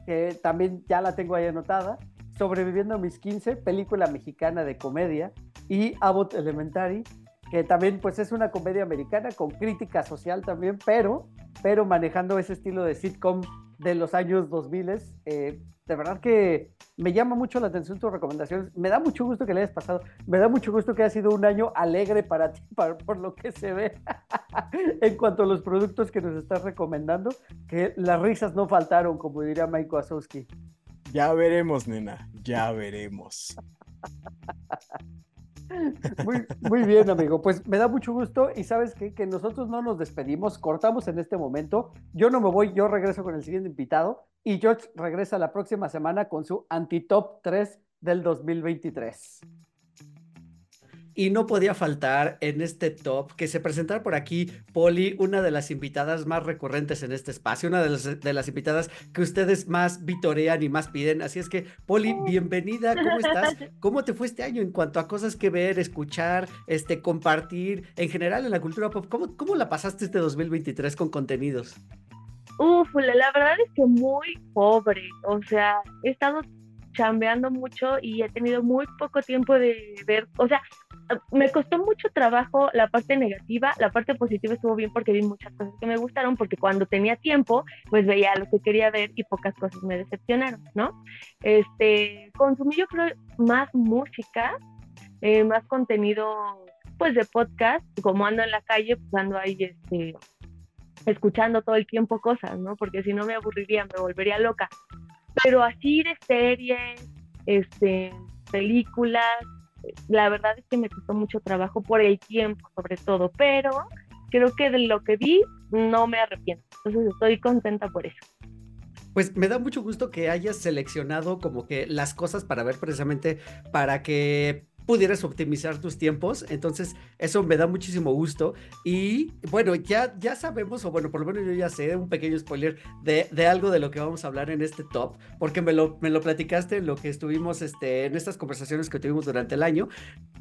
que también ya la tengo ahí anotada. Sobreviviendo a mis 15, película mexicana de comedia. Y Abbott Elementary, que también pues es una comedia americana con crítica social también, pero pero manejando ese estilo de sitcom de los años 2000. Eh, de verdad que me llama mucho la atención tus recomendaciones. Me da mucho gusto que le hayas pasado. Me da mucho gusto que haya sido un año alegre para ti, por lo que se ve en cuanto a los productos que nos estás recomendando. Que las risas no faltaron, como diría Mike Wazowski. Ya veremos, nena. Ya veremos. Muy, muy bien, amigo. Pues me da mucho gusto y sabes que, que nosotros no nos despedimos, cortamos en este momento. Yo no me voy, yo regreso con el siguiente invitado y George regresa la próxima semana con su anti-top 3 del 2023. Y no podía faltar en este top que se presentara por aquí Poli, una de las invitadas más recurrentes en este espacio, una de las, de las invitadas que ustedes más vitorean y más piden. Así es que, Poli, bienvenida, ¿cómo estás? ¿Cómo te fue este año en cuanto a cosas que ver, escuchar, este, compartir, en general en la cultura pop? ¿Cómo, cómo la pasaste este 2023 con contenidos? Uf, la verdad es que muy pobre, o sea, he estado chambeando mucho y he tenido muy poco tiempo de ver, o sea, me costó mucho trabajo la parte negativa, la parte positiva estuvo bien porque vi muchas cosas que me gustaron, porque cuando tenía tiempo, pues veía lo que quería ver y pocas cosas me decepcionaron, ¿no? Este, consumí yo creo más música, eh, más contenido, pues de podcast, como ando en la calle, pues ando ahí, este, escuchando todo el tiempo cosas, ¿no? Porque si no me aburriría, me volvería loca. Pero así de series, este, películas, la verdad es que me costó mucho trabajo por el tiempo, sobre todo, pero creo que de lo que vi no me arrepiento. Entonces estoy contenta por eso. Pues me da mucho gusto que hayas seleccionado como que las cosas para ver precisamente para que pudieras optimizar tus tiempos. Entonces, eso me da muchísimo gusto. Y bueno, ya, ya sabemos, o bueno, por lo menos yo ya sé un pequeño spoiler de, de algo de lo que vamos a hablar en este top, porque me lo, me lo platicaste en lo que estuvimos este, en estas conversaciones que tuvimos durante el año.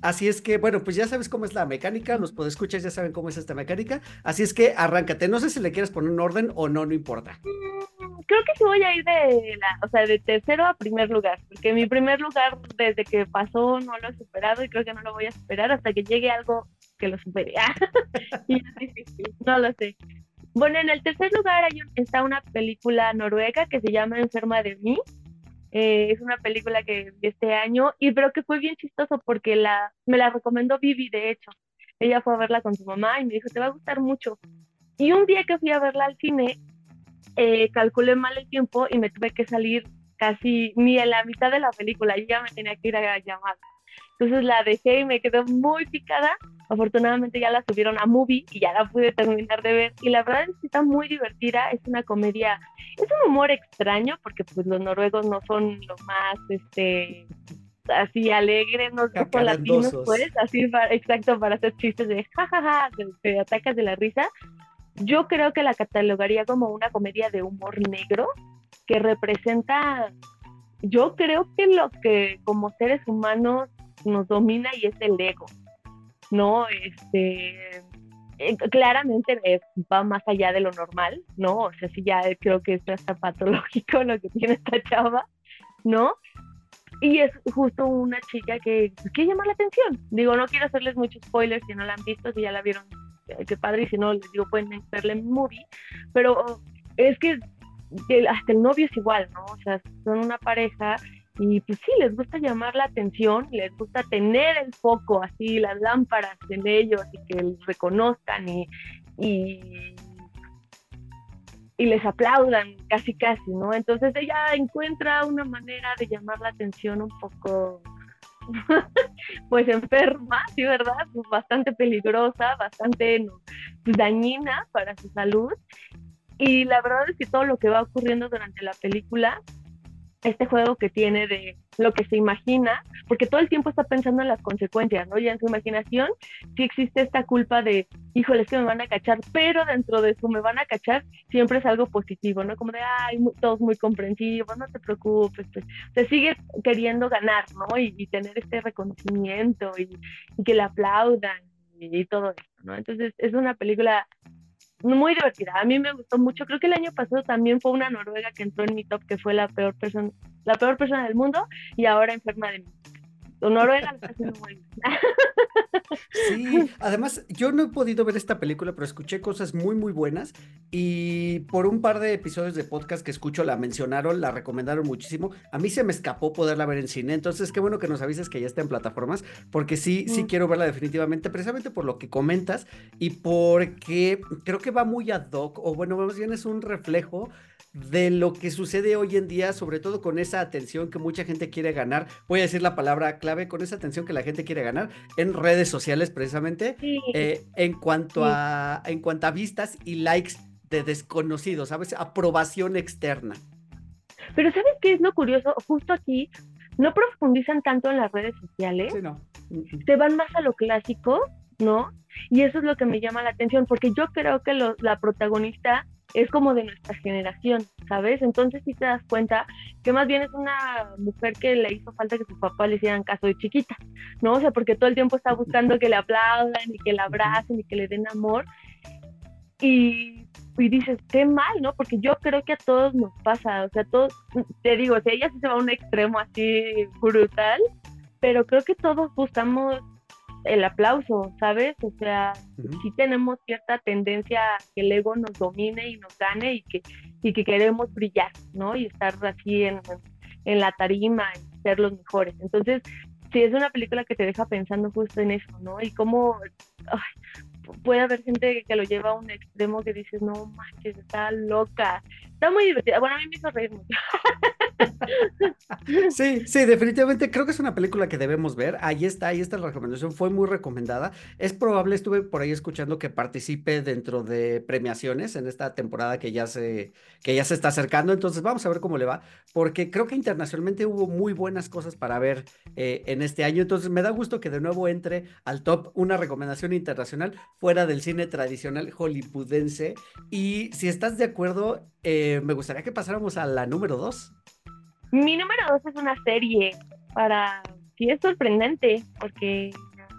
Así es que, bueno, pues ya sabes cómo es la mecánica, los escuchar ya saben cómo es esta mecánica. Así es que arráncate. No sé si le quieres poner un orden o no, no importa. Mm, creo que sí voy a ir de la, o sea, de tercero a primer lugar, porque mi primer lugar desde que pasó no lo sé y creo que no lo voy a esperar hasta que llegue algo que lo supere. no lo sé. Bueno, en el tercer lugar hay está una película noruega que se llama Enferma de mí. Eh, es una película que vi este año y creo que fue bien chistoso porque la, me la recomendó Vivi, de hecho. Ella fue a verla con su mamá y me dijo, te va a gustar mucho. Y un día que fui a verla al cine, eh, calculé mal el tiempo y me tuve que salir casi ni en la mitad de la película. Yo ya me tenía que ir a llamar. Entonces la dejé y me quedé muy picada. Afortunadamente ya la subieron a Movie y ya la pude terminar de ver. Y la verdad es que está muy divertida. Es una comedia, es un humor extraño porque pues los noruegos no son lo más, este, así alegres, no son latinos, pues, así exacto para hacer chistes de jajaja, de, atacas de la risa. Yo creo que la catalogaría como una comedia de humor negro que representa, yo creo que lo que como seres humanos nos domina y es el ego, ¿no? Este, eh, claramente va más allá de lo normal, ¿no? O sea, sí ya creo que esto está patológico lo que tiene esta chava, ¿no? Y es justo una chica que pues, quiere la atención. Digo, no quiero hacerles muchos spoilers si no la han visto, si ya la vieron, eh, qué padre, y si no, les digo, pueden verla en movie, pero es que hasta el novio es igual, ¿no? O sea, son una pareja y pues sí, les gusta llamar la atención, les gusta tener el foco así, las lámparas en ellos y que les reconozcan y, y, les aplaudan casi casi, ¿no? Entonces ella encuentra una manera de llamar la atención un poco pues enferma, sí, ¿verdad? Pues bastante peligrosa, bastante dañina para su salud. Y la verdad es que todo lo que va ocurriendo durante la película este juego que tiene de lo que se imagina, porque todo el tiempo está pensando en las consecuencias, ¿no? Y en su imaginación sí existe esta culpa de, híjole, es que me van a cachar, pero dentro de su me van a cachar siempre es algo positivo, ¿no? Como de, ay, todos muy comprensivos, no te preocupes, pues, te sigue queriendo ganar, ¿no? Y, tener este reconocimiento y, que le aplaudan y, y todo esto, ¿no? Entonces es una película muy divertida. A mí me gustó mucho. Creo que el año pasado también fue una noruega que entró en mi top, que fue la peor persona, la peor persona del mundo y ahora enferma de mí. Noruega lo está haciendo muy bien. Sí, además yo no he podido ver esta película, pero escuché cosas muy, muy buenas y por un par de episodios de podcast que escucho la mencionaron, la recomendaron muchísimo. A mí se me escapó poderla ver en cine, entonces qué bueno que nos avises que ya está en plataformas, porque sí, sí quiero verla definitivamente, precisamente por lo que comentas y porque creo que va muy ad hoc, o bueno, más bien es un reflejo de lo que sucede hoy en día, sobre todo con esa atención que mucha gente quiere ganar. Voy a decir la palabra clave, con esa atención que la gente quiere ganar en redes sociales precisamente, eh, en, cuanto a, en cuanto a vistas y likes de desconocidos, ¿sabes? Aprobación externa. Pero ¿sabes qué es lo curioso? Justo aquí no profundizan tanto en las redes sociales, no. se van más a lo clásico, ¿no? Y eso es lo que me llama la atención, porque yo creo que la protagonista es como de nuestra generación, ¿sabes? Entonces sí te das cuenta que más bien es una mujer que le hizo falta que su papá le hicieran caso de chiquita, ¿no? O sea, porque todo el tiempo está buscando que le aplaudan y que la abracen y que le den amor. Y, y dices, qué mal, ¿no? Porque yo creo que a todos nos pasa, o sea, todos, te digo, si ella sí se va a un extremo así brutal, pero creo que todos buscamos el aplauso, ¿sabes? O sea, sí tenemos cierta tendencia a que el ego nos domine y nos gane y que, y que queremos brillar, ¿no? Y estar así en, en la tarima y ser los mejores. Entonces, sí es una película que te deja pensando justo en eso, ¿no? Y cómo puede haber gente que lo lleva a un extremo que dices, no manches, está loca. Está muy divertida. Bueno, a mí me hizo reír mucho. Sí, sí, definitivamente creo que es una película que debemos ver. Ahí está, ahí está la recomendación, fue muy recomendada. Es probable, estuve por ahí escuchando que participe dentro de premiaciones en esta temporada que ya se, que ya se está acercando. Entonces vamos a ver cómo le va, porque creo que internacionalmente hubo muy buenas cosas para ver eh, en este año. Entonces me da gusto que de nuevo entre al top una recomendación internacional fuera del cine tradicional hollywoodense. Y si estás de acuerdo, eh, me gustaría que pasáramos a la número dos. Mi número dos es una serie para... Sí, es sorprendente, porque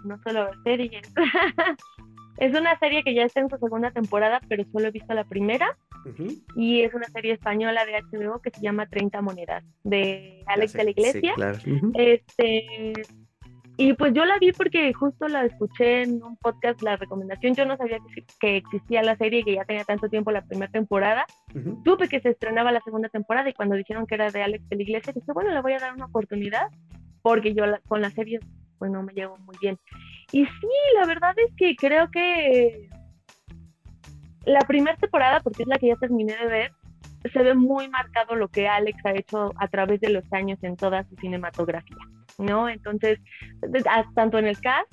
no solo series. es una serie que ya está en su segunda temporada, pero solo he visto la primera. Y es una serie española de HBO que se llama 30 monedas, de Alex de la Iglesia. Este y pues yo la vi porque justo la escuché en un podcast, la recomendación. Yo no sabía que, existía la serie y que ya tenía tanto tiempo la primera temporada. Supe que se estrenaba la segunda temporada y cuando dijeron que era de Alex de la Iglesia, dije, bueno, le voy a dar una oportunidad porque yo con la serie pues no me llevo muy bien. Y sí, la verdad es que creo que la primera temporada, porque es la que ya terminé de ver, se ve muy marcado lo que Alex ha hecho a través de los años en toda su cinematografía. ¿No? Entonces, tanto en el cast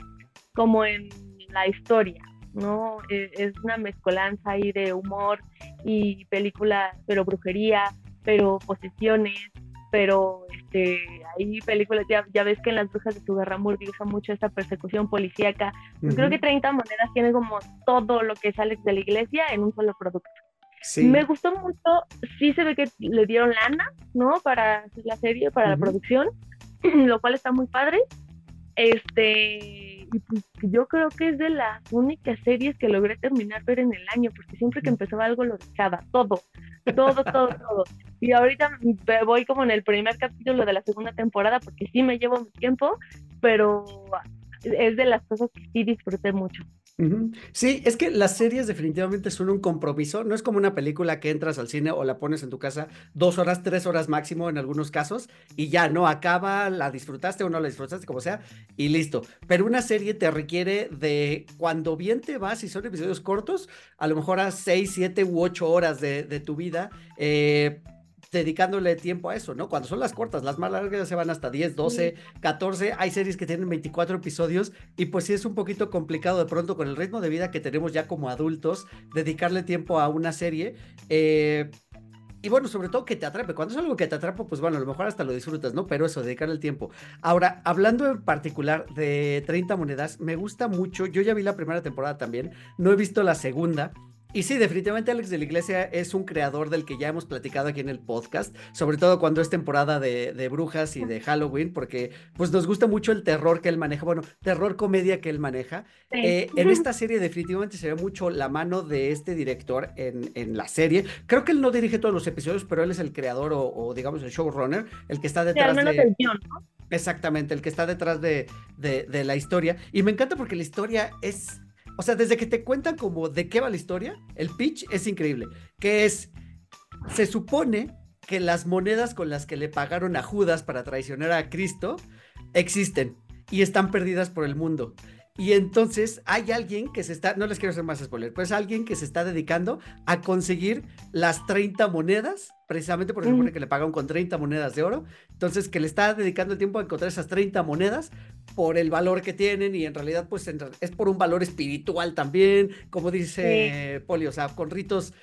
como en la historia, ¿no? E, es una mezcolanza ahí de humor y película, pero brujería, pero posesiones, pero este, hay películas, ya, ya ves que en Las Brujas de Sugarramurdi usa mucho esta persecución policíaca. Pues creo que 30 monedas tiene como todo lo que es Alex de la Iglesia en un solo producto. Me gustó mucho, sí se ve que le dieron lana, ¿no? Para la serie, para la producción, lo cual está muy padre. Este, y pues yo creo que es de las únicas series que logré terminar ver en el año, porque siempre que empezaba algo lo dejaba, todo, todo, todo, todo. Y ahorita voy como en el primer capítulo de la segunda temporada, porque sí me llevo mi tiempo, pero es de las cosas que sí disfruté mucho. Sí, es que las series definitivamente son un compromiso, no es como una película que entras al cine o la pones en tu casa dos horas, tres horas máximo en algunos casos y ya no acaba, la disfrutaste o no la disfrutaste, como sea, y listo. Pero una serie te requiere de cuando bien te vas y son episodios cortos, a lo mejor a seis, siete u ocho horas de, tu vida, eh, dedicándole tiempo a eso, ¿no? Cuando son las cortas, las más largas se van hasta 10, 12, 14, hay series que tienen 24 episodios y pues sí es un poquito complicado de pronto con el ritmo de vida que tenemos ya como adultos, dedicarle tiempo a una serie. Eh, y bueno, sobre todo que te atrape. Cuando es algo que te atrapa, pues bueno, a lo mejor hasta lo disfrutas, ¿no? Pero eso, dedicarle el tiempo. Ahora, hablando en particular de 30 monedas, me gusta mucho. Yo ya vi la primera temporada también. No he visto la segunda. Y sí, definitivamente Alex de la Iglesia es un creador del que ya hemos platicado aquí en el podcast, sobre todo cuando es temporada de, brujas y de Halloween, porque pues nos gusta mucho el terror que él maneja, bueno, terror comedia que él maneja. Eh, en esta serie definitivamente se ve mucho la mano de este director en, en, la serie. Creo que él no dirige todos los episodios, pero él es el creador o, digamos el showrunner, el que está detrás de... Exactamente, el que está detrás de, de la historia. Y me encanta porque la historia es o sea, desde que te cuentan como de qué va la historia, el pitch es increíble. Que es, se supone que las monedas con las que le pagaron a Judas para traicionar a Cristo existen y están perdidas por el mundo. Y entonces hay alguien que se está, no les quiero hacer más spoiler, pues alguien que se está dedicando a conseguir las 30 monedas, precisamente porque se supone que le pagaron con 30 monedas de oro. Entonces, que le está dedicando el tiempo a encontrar esas 30 monedas por el valor que tienen y en realidad, pues es por un valor espiritual también, como dice Poli, o sea, con ritos,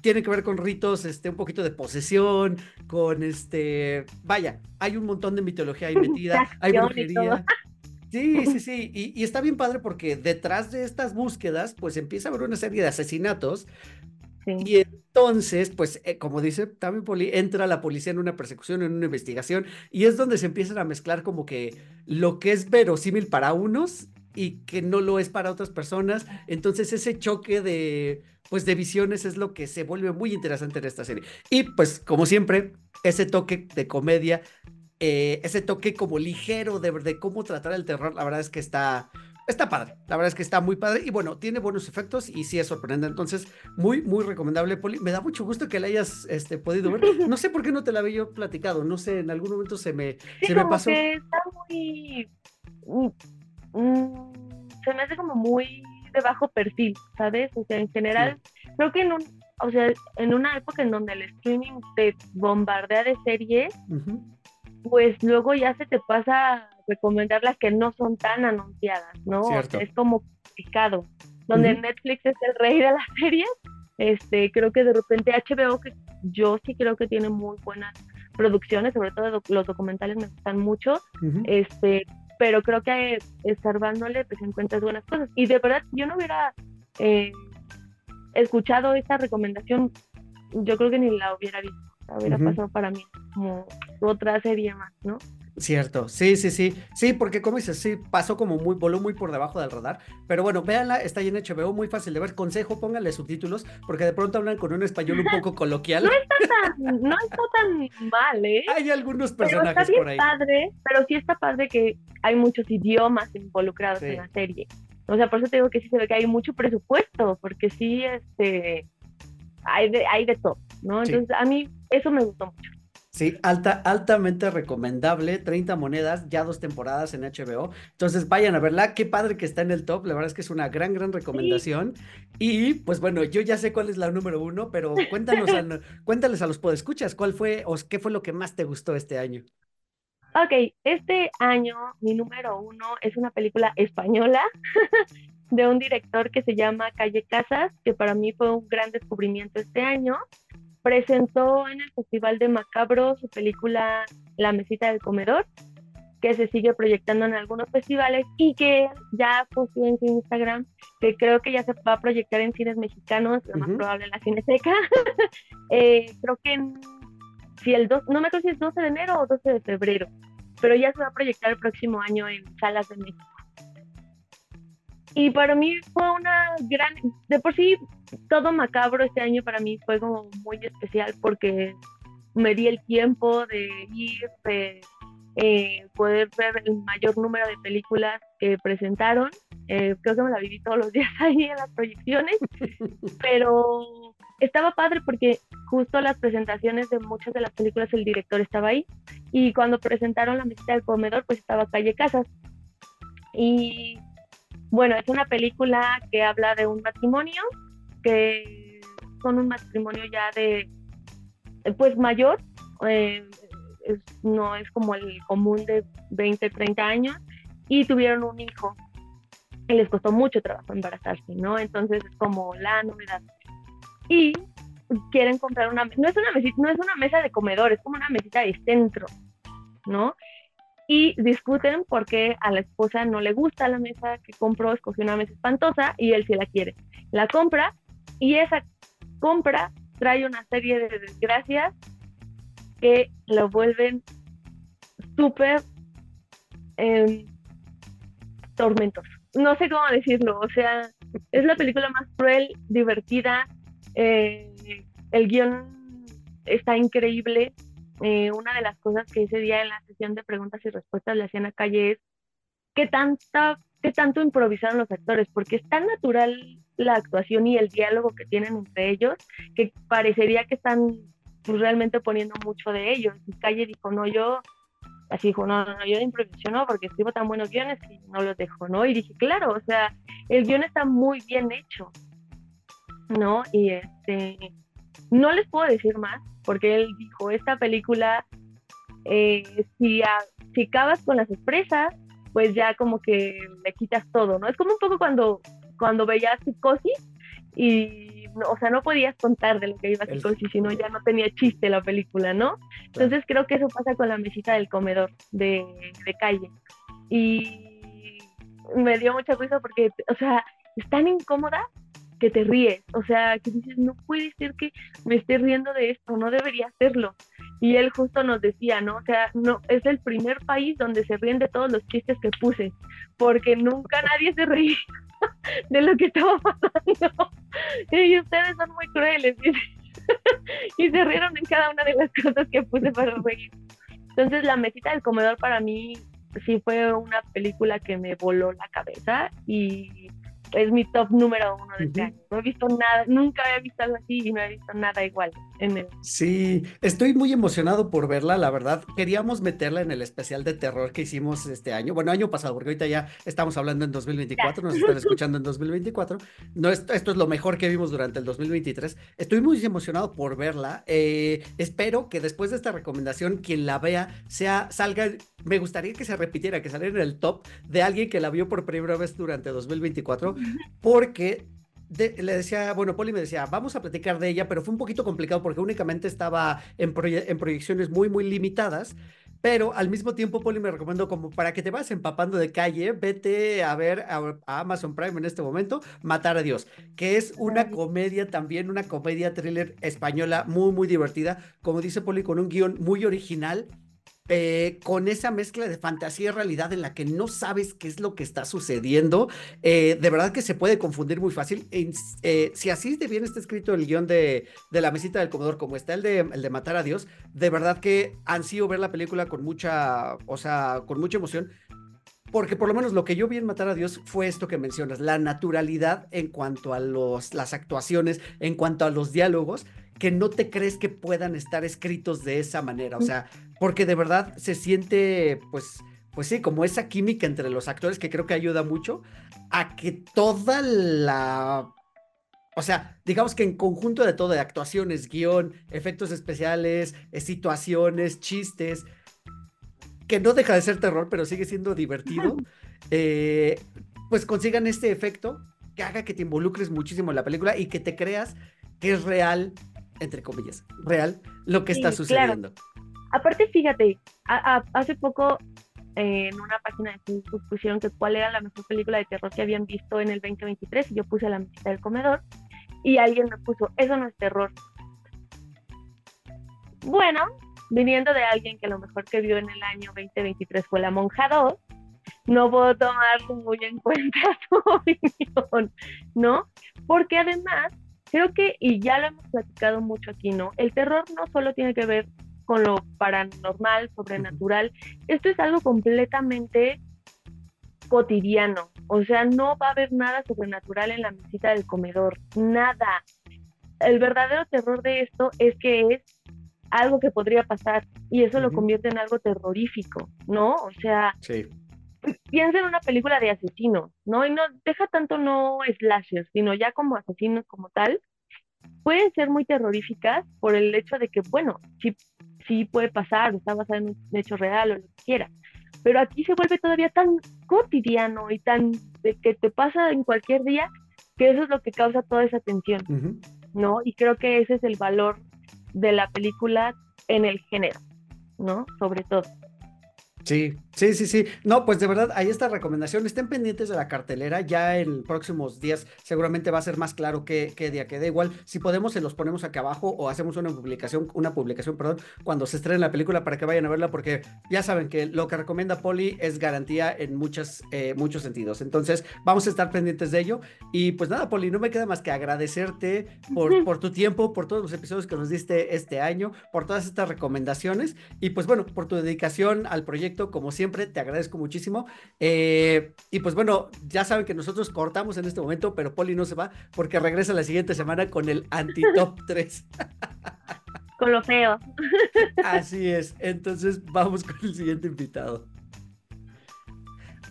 tiene que ver con ritos, este, un poquito de posesión, con este, vaya, hay un montón de mitología ahí metida, hay brujería. Sí, sí, sí. Y, está bien padre porque detrás de estas búsquedas, pues empieza a haber una serie de asesinatos. Y entonces, pues, eh, como dice también Poli, entra la policía en una persecución, en una investigación, y es donde se empiezan a mezclar como que lo que es verosímil para unos y que no lo es para otras personas. Entonces, ese choque de, pues, de visiones es lo que se vuelve muy interesante en esta serie. Y pues, como siempre, ese toque de comedia eh, ese toque como ligero de, de, cómo tratar el terror, la verdad es que está, está padre. La verdad es que está muy padre y bueno, tiene buenos efectos y sí es sorprendente. Entonces, muy, muy recomendable, Poli. Me da mucho gusto que la hayas este, podido ver. No sé por qué no te la había yo platicado. No sé, en algún momento se me, se me pasó. Que está muy. Mm, mm, se me hace como muy de bajo perfil, ¿sabes? O sea, en general, creo que en un. O sea, en una época en donde el streaming te bombardea de series, pues luego ya se te pasa a recomendar las que no son tan anunciadas, ¿no? es como complicado. Donde Netflix es el rey de las series, este, creo que de repente HBO, que yo sí creo que tiene muy buenas producciones, sobre todo los documentales me gustan mucho, este, pero creo que escarbándole pues encuentras buenas cosas. Y de verdad, yo no hubiera eh, escuchado esta recomendación, yo creo que ni la hubiera visto hubiera pasado para mí como otra serie más, ¿no? Cierto, sí, sí, sí, sí, porque como dices, sí, pasó como muy, voló muy por debajo del radar, pero bueno, véanla, está ahí en HBO, muy fácil de ver, consejo, pónganle subtítulos, porque de pronto hablan con un español un poco coloquial. no está tan, no está tan mal, ¿eh? Hay algunos personajes pero está por ahí. Padre, pero sí está padre que hay muchos idiomas involucrados en la serie. O sea, por eso te digo que sí se ve que hay mucho presupuesto, porque sí, este, hay de, hay de todo, ¿no? Entonces, a mí eso me gustó mucho. Sí, alta, altamente recomendable, 30 monedas, ya dos temporadas en HBO. Entonces vayan a verla, qué padre que está en el top, la verdad es que es una gran, gran recomendación. Y pues bueno, yo ya sé cuál es la número uno, pero cuéntanos, a, cuéntales a los podescuchas, ¿cuál fue o qué fue lo que más te gustó este año? Ok, este año mi número uno es una película española de un director que se llama Calle Casas, que para mí fue un gran descubrimiento este año presentó en el Festival de Macabro su película La Mesita del Comedor, que se sigue proyectando en algunos festivales y que ya puso en su Instagram, que creo que ya se va a proyectar en cines mexicanos, lo más probable en la Cineteca. eh, creo que si el 2, no me acuerdo si es 12 de enero o 12 de febrero, pero ya se va a proyectar el próximo año en salas de México. Y para mí fue una gran, de por sí, todo macabro este año para mí fue como muy especial porque me di el tiempo de ir, de eh, poder ver el mayor número de películas que presentaron. Eh, creo que me la viví todos los días ahí en las proyecciones, pero estaba padre porque justo las presentaciones de muchas de las películas el director estaba ahí. Y cuando presentaron la mesita del comedor pues estaba Calle Casas. Y bueno es una película que habla de un matrimonio que son un matrimonio ya de pues mayor eh, no es como el común de 20 30 años y tuvieron un hijo y les costó mucho trabajo embarazarse no entonces es como la novedad y quieren comprar una, no es una mesita, no es una mesa de comedor, es como una mesita de centro, ¿no? Y discuten porque a la esposa no le gusta la mesa que compró, escogió una mesa espantosa y él sí la quiere. La compra y esa compra trae una serie de desgracias que lo vuelven súper eh, tormentoso. No sé cómo decirlo, o sea, es la película más cruel, divertida, eh, el guion está increíble. Eh, una de las cosas que ese día en la sesión de preguntas y respuestas le hacían a Calle es qué tanta, qué tanto improvisaron los actores, porque es tan natural la actuación y el diálogo que tienen entre ellos que parecería que están pues, realmente poniendo mucho de ellos. Y Calle dijo, no, yo así dijo, no, no, yo de improvisación no, porque escribo tan buenos guiones que no los dejo, ¿no? Y dije, claro, o sea, el guion está muy bien hecho. ¿no? Y este, no les puedo decir más, porque él dijo, esta película, eh, si, si acabas con las expresas, pues ya como que le quitas todo, ¿no? Es como un poco cuando, cuando veías psicosis y, o sea, no podías contar de lo que iba a psicosis, sino ya no tenía chiste la película, ¿no? Entonces creo que eso pasa con la mesita del comedor de, de calle. Y me dio mucha risa porque, o sea, es tan incómoda que te ríes, o sea, que dices, no puede ser que me esté riendo de esto, no debería hacerlo. Y él justo nos decía, ¿no? O sea, no, es el primer país donde se ríen de todos los chistes que puse, porque nunca nadie se reía de lo que estaba pasando. Y ustedes son muy crueles. y se rieron en cada una de las cosas que puse para reír. Entonces, La mesita del comedor para mí sí fue una película que me voló la cabeza y es mi top número uno de este año. No he visto nada, nunca había visto algo así y no he visto nada igual en él. Sí, estoy muy emocionado por verla, la verdad. Queríamos meterla en el especial de terror que hicimos este año, bueno, año pasado, porque ahorita ya estamos hablando en 2024, nos están escuchando en 2024. No, esto, esto, es lo mejor que vimos durante el 2023. Estoy muy emocionado por verla. Eh, espero que después de esta recomendación, quien la vea, sea, salga, me gustaría que se repitiera, que saliera en el top de alguien que la vio por primera vez durante 2024 porque le decía, bueno, Poli me decía, vamos a platicar de ella, pero fue un poquito complicado porque únicamente estaba en, proyecciones muy, muy limitadas. Pero al mismo tiempo, Poli me recomendó como para que te vas empapando de calle, vete a ver a, Amazon Prime en este momento, Matar a Dios, que es una comedia también, una comedia thriller española muy, muy divertida, como dice Poli, con un guion muy original eh, con esa mezcla de fantasía y realidad en la que no sabes qué es lo que está sucediendo, eh, de verdad que se puede confundir muy fácil. Eh, si así de bien está escrito el guion de, de, la mesita del comedor, como está el de, el de Matar a Dios, de verdad que han sido ver la película con mucha, o sea, con mucha emoción. Porque por lo menos lo que yo vi en Matar a Dios fue esto que mencionas, la naturalidad en cuanto a los, las actuaciones, en cuanto a los diálogos, que no te crees que puedan estar escritos de esa manera. O sea, porque de verdad se siente, pues, pues sí, como esa química entre los actores que creo que ayuda mucho a que toda la... O sea, digamos que en conjunto de todo, de actuaciones, guion, efectos especiales, eh, situaciones, chistes, que no deja de ser terror, pero sigue siendo divertido, eh, pues consigan este efecto que haga que te involucres muchísimo en la película y que te creas que es real entre comillas, real, lo que está sucediendo. Aparte, fíjate, hace poco eh, en una página de Facebook pusieron que cuál era la mejor película de terror que habían visto en el 2023 y yo puse la mesita del comedor y alguien me puso, eso no es terror. Bueno, viniendo de alguien que lo mejor que vio en el año 2023 fue La Monja 2, no puedo tomar muy en cuenta tu opinión, ¿no? Porque además, creo que, y ya lo hemos platicado mucho aquí, ¿no? El terror no solo tiene que ver con lo paranormal, sobrenatural, esto es algo completamente cotidiano, o sea, no va a haber nada sobrenatural en la mesita del comedor, nada. El verdadero terror de esto es que es algo que podría pasar y eso lo convierte en algo terrorífico, ¿no? O sea, Sí. piensa en una película de asesinos, ¿no? Y no deja tanto no slashers, sino ya como asesinos como tal, pueden ser muy terroríficas por el hecho de que, bueno, sí, sí puede pasar, está basada en un hecho real o lo que quiera, pero aquí se vuelve todavía tan cotidiano y tan de que te pasa en cualquier día que eso es lo que causa toda esa tensión. ¿no? Y creo que ese es el valor de la película en el género, ¿no? Sobre todo. Sí, sí, sí, sí. No, pues de verdad, ahí está la recomendación. Estén pendientes de la cartelera. Ya en próximos días seguramente va a ser más claro qué, qué día queda. Igual, si podemos, se los ponemos aquí abajo o hacemos una publicación, una publicación, perdón, cuando se estrene la película para que vayan a verla, porque ya saben que lo que recomienda Poli es garantía en muchas, eh, muchos sentidos. Entonces, vamos a estar pendientes de ello. Y pues nada, Poli, no me queda más que agradecerte por, por tu tiempo, por todos los episodios que nos diste este año, por todas estas recomendaciones y pues bueno, por tu dedicación al proyecto, como siempre, te agradezco muchísimo. Eh, y pues bueno, ya saben que nosotros cortamos en este momento, pero Poli no se va porque regresa la siguiente semana con el anti-top 3. Con lo feo. Así es, entonces vamos con el siguiente invitado.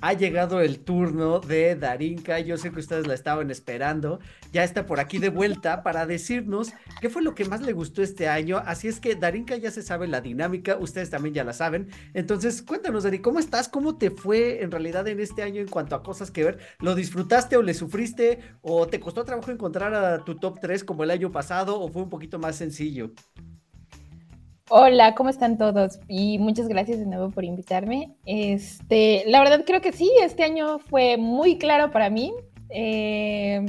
Ha llegado el turno de Darinka. Yo sé que ustedes la estaban esperando. Ya está por aquí de vuelta para decirnos qué fue lo que más le gustó este año. Así es que Darinka ya se sabe la dinámica. Ustedes también ya la saben. Entonces, cuéntanos, Dari, ¿cómo estás? ¿Cómo te fue en realidad en este año en cuanto a cosas que ver? ¿Lo disfrutaste o le sufriste? ¿O te costó trabajo encontrar a tu top 3 como el año pasado? ¿O fue un poquito más sencillo? Hola, ¿cómo están todos? Y muchas gracias de nuevo por invitarme. Este, la verdad creo que sí, este año fue muy claro para mí. Eh,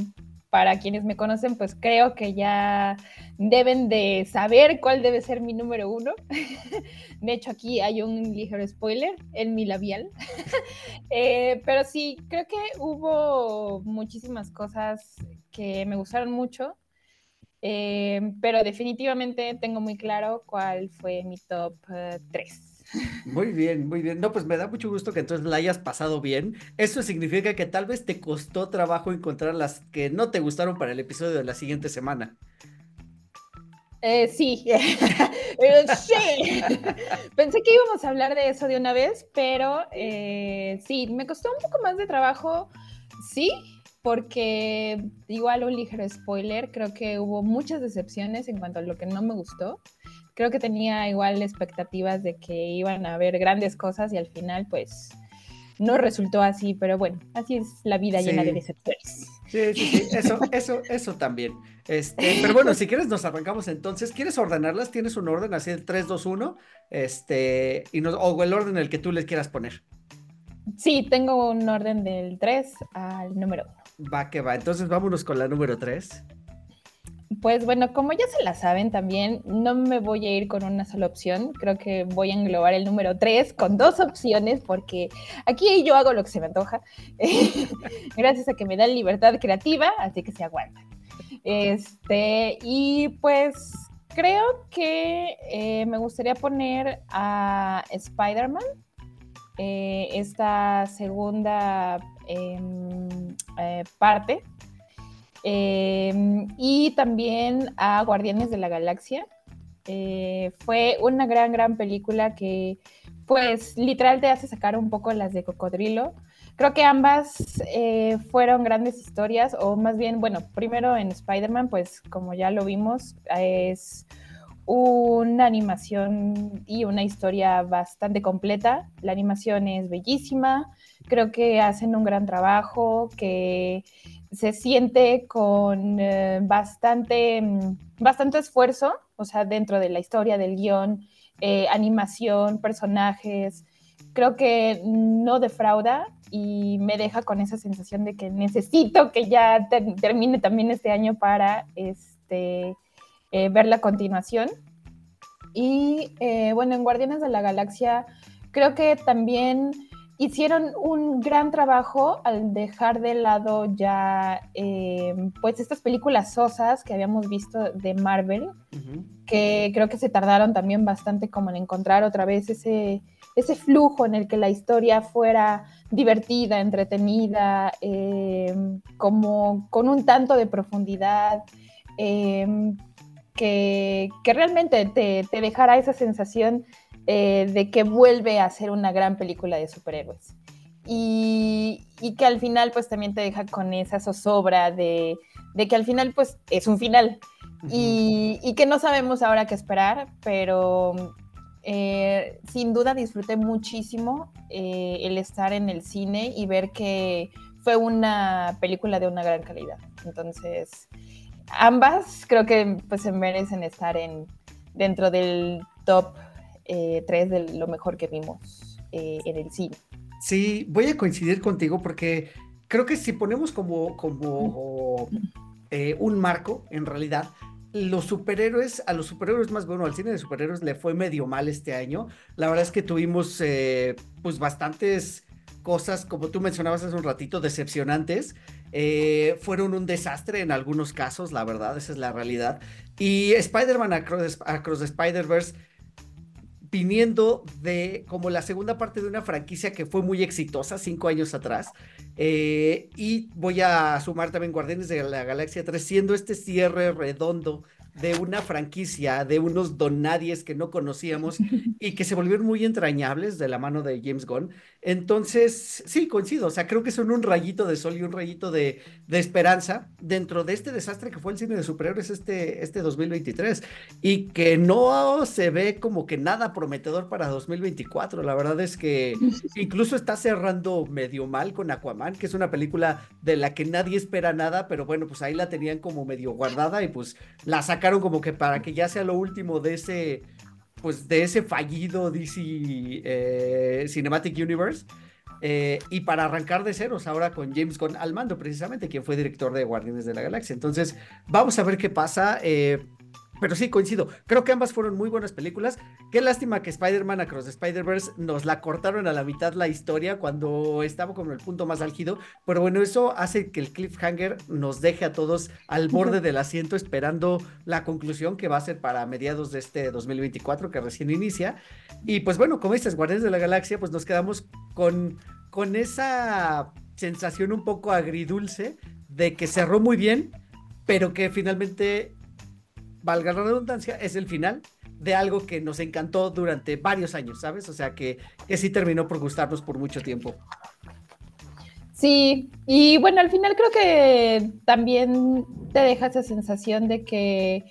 para quienes me conocen, pues creo que ya deben de saber cuál debe ser mi número uno. De hecho, aquí hay un ligero spoiler en mi labial. Eh, pero sí, creo que hubo muchísimas cosas que me gustaron mucho. Eh, pero definitivamente tengo muy claro cuál fue mi top 3. Muy bien, muy bien. No, pues me da mucho gusto que entonces la hayas pasado bien. Eso significa que tal vez te costó trabajo encontrar las que no te gustaron para el episodio de la siguiente semana. Eh, sí, Eh, sí. Pensé que íbamos a hablar de eso de una vez, pero eh, sí, me costó un poco más de trabajo, sí, porque igual un ligero spoiler, creo que hubo muchas decepciones en cuanto a lo que no me gustó. Creo que tenía igual expectativas de que iban a haber grandes cosas y al final pues no resultó así, pero bueno, así es la vida llena de decepciones. Sí, sí, sí, eso, eso, eso también. Este, pero bueno, si quieres nos arrancamos entonces. ¿Quieres ordenarlas? ¿Tienes un orden así de 3, 2, 1? Este, y nos, o el orden en el que tú les quieras poner. Sí, tengo un orden del 3 al número 1. Va que va. Entonces vámonos con la número 3. Pues bueno, como ya se la saben también, no me voy a ir con una sola opción. Creo que voy a englobar el número 3 con dos opciones porque aquí yo hago lo que se me antoja. Gracias a que me dan libertad creativa, así que se aguanta. Este, y pues creo que eh, me gustaría poner a Spider-Man, eh, esta segunda parte. Eh, y también a Guardianes de la Galaxia. Eh, fue una gran, gran película que, pues, literal te hace sacar un poco las de cocodrilo. Creo que ambas eh, fueron grandes historias, o más bien, bueno, primero en Spider-Man, pues, como ya lo vimos, es una animación y una historia bastante completa. La animación es bellísima, creo que hacen un gran trabajo, que se siente con eh, bastante, mm, bastante esfuerzo, o sea, dentro de la historia del guion, eh, animación, personajes. Creo que no defrauda y me deja con esa sensación de que necesito que ya ter termine también este año para este, eh, ver la continuación. Y eh, bueno, en Guardianes de la Galaxia creo que también hicieron un gran trabajo al dejar de lado ya eh, pues estas películas sosas que habíamos visto de Marvel, que creo que se tardaron también bastante como en encontrar otra vez ese, ese flujo en el que la historia fuera divertida, entretenida, eh, como con un tanto de profundidad. Eh, que, realmente te, te dejara esa sensación eh, de que vuelve a ser una gran película de superhéroes. Y, que al final pues también te deja con esa zozobra de, que al final pues es un final y, que no sabemos ahora qué esperar, pero eh, sin duda disfruté muchísimo eh, el estar en el cine y ver que fue una película de una gran calidad. Entonces, ambas creo que pues se merecen estar en, dentro del top eh, tres de lo mejor que vimos eh, en el cine. Sí, voy a coincidir contigo porque creo que si ponemos como, como eh, un marco, en realidad, los superhéroes, a los superhéroes más bueno, al cine de superhéroes le fue medio mal este año. La verdad es que tuvimos pues bastantes cosas, como tú mencionabas hace un ratito, decepcionantes. fueron un desastre en algunos casos, la verdad, esa es la realidad. Y Spider-Man Across, Across the Spider-Verse viniendo de como la segunda parte de una franquicia que fue muy exitosa cinco años atrás. Eh, y voy a sumar también Guardianes de la Galaxia 3, siendo este cierre redondo de una franquicia, de unos donadies que no conocíamos y que se volvieron muy entrañables de la mano de James Gunn. Entonces, sí, coincido, o sea, creo que son un rayito de sol y un rayito de, de esperanza dentro de este desastre que fue el cine de superhéroes este, este 2023 y que no se ve como que nada prometedor para 2024. La verdad es que incluso está cerrando medio mal con Aquaman, que es una película de la que nadie espera nada, pero bueno, pues ahí la tenían como medio guardada y pues la como que para que ya sea lo último de ese, pues de ese fallido DC eh, Cinematic Universe. Eh, y para arrancar de ceros ahora con James Gunn al mando, precisamente, quien fue director de Guardianes de la Galaxia. Entonces, vamos a ver qué pasa. Eh, pero sí, coincido. Creo que ambas fueron muy buenas películas. Qué lástima que Spider-Man Across the Spider-Verse nos la cortaron a la mitad la historia cuando estaba como el punto más álgido. Pero bueno, eso hace que el cliffhanger nos deje a todos al borde del asiento esperando la conclusión que va a ser para mediados de este 2024 que recién inicia. Y pues bueno, como dices, Guardianes de la Galaxia, pues nos quedamos con, con esa sensación un poco agridulce de que cerró muy bien, pero que finalmente valga la redundancia, es el final de algo que nos encantó durante varios años, ¿sabes? O sea, que, que sí terminó por gustarnos por mucho tiempo. Sí, y bueno, al final creo que también te deja esa sensación de que,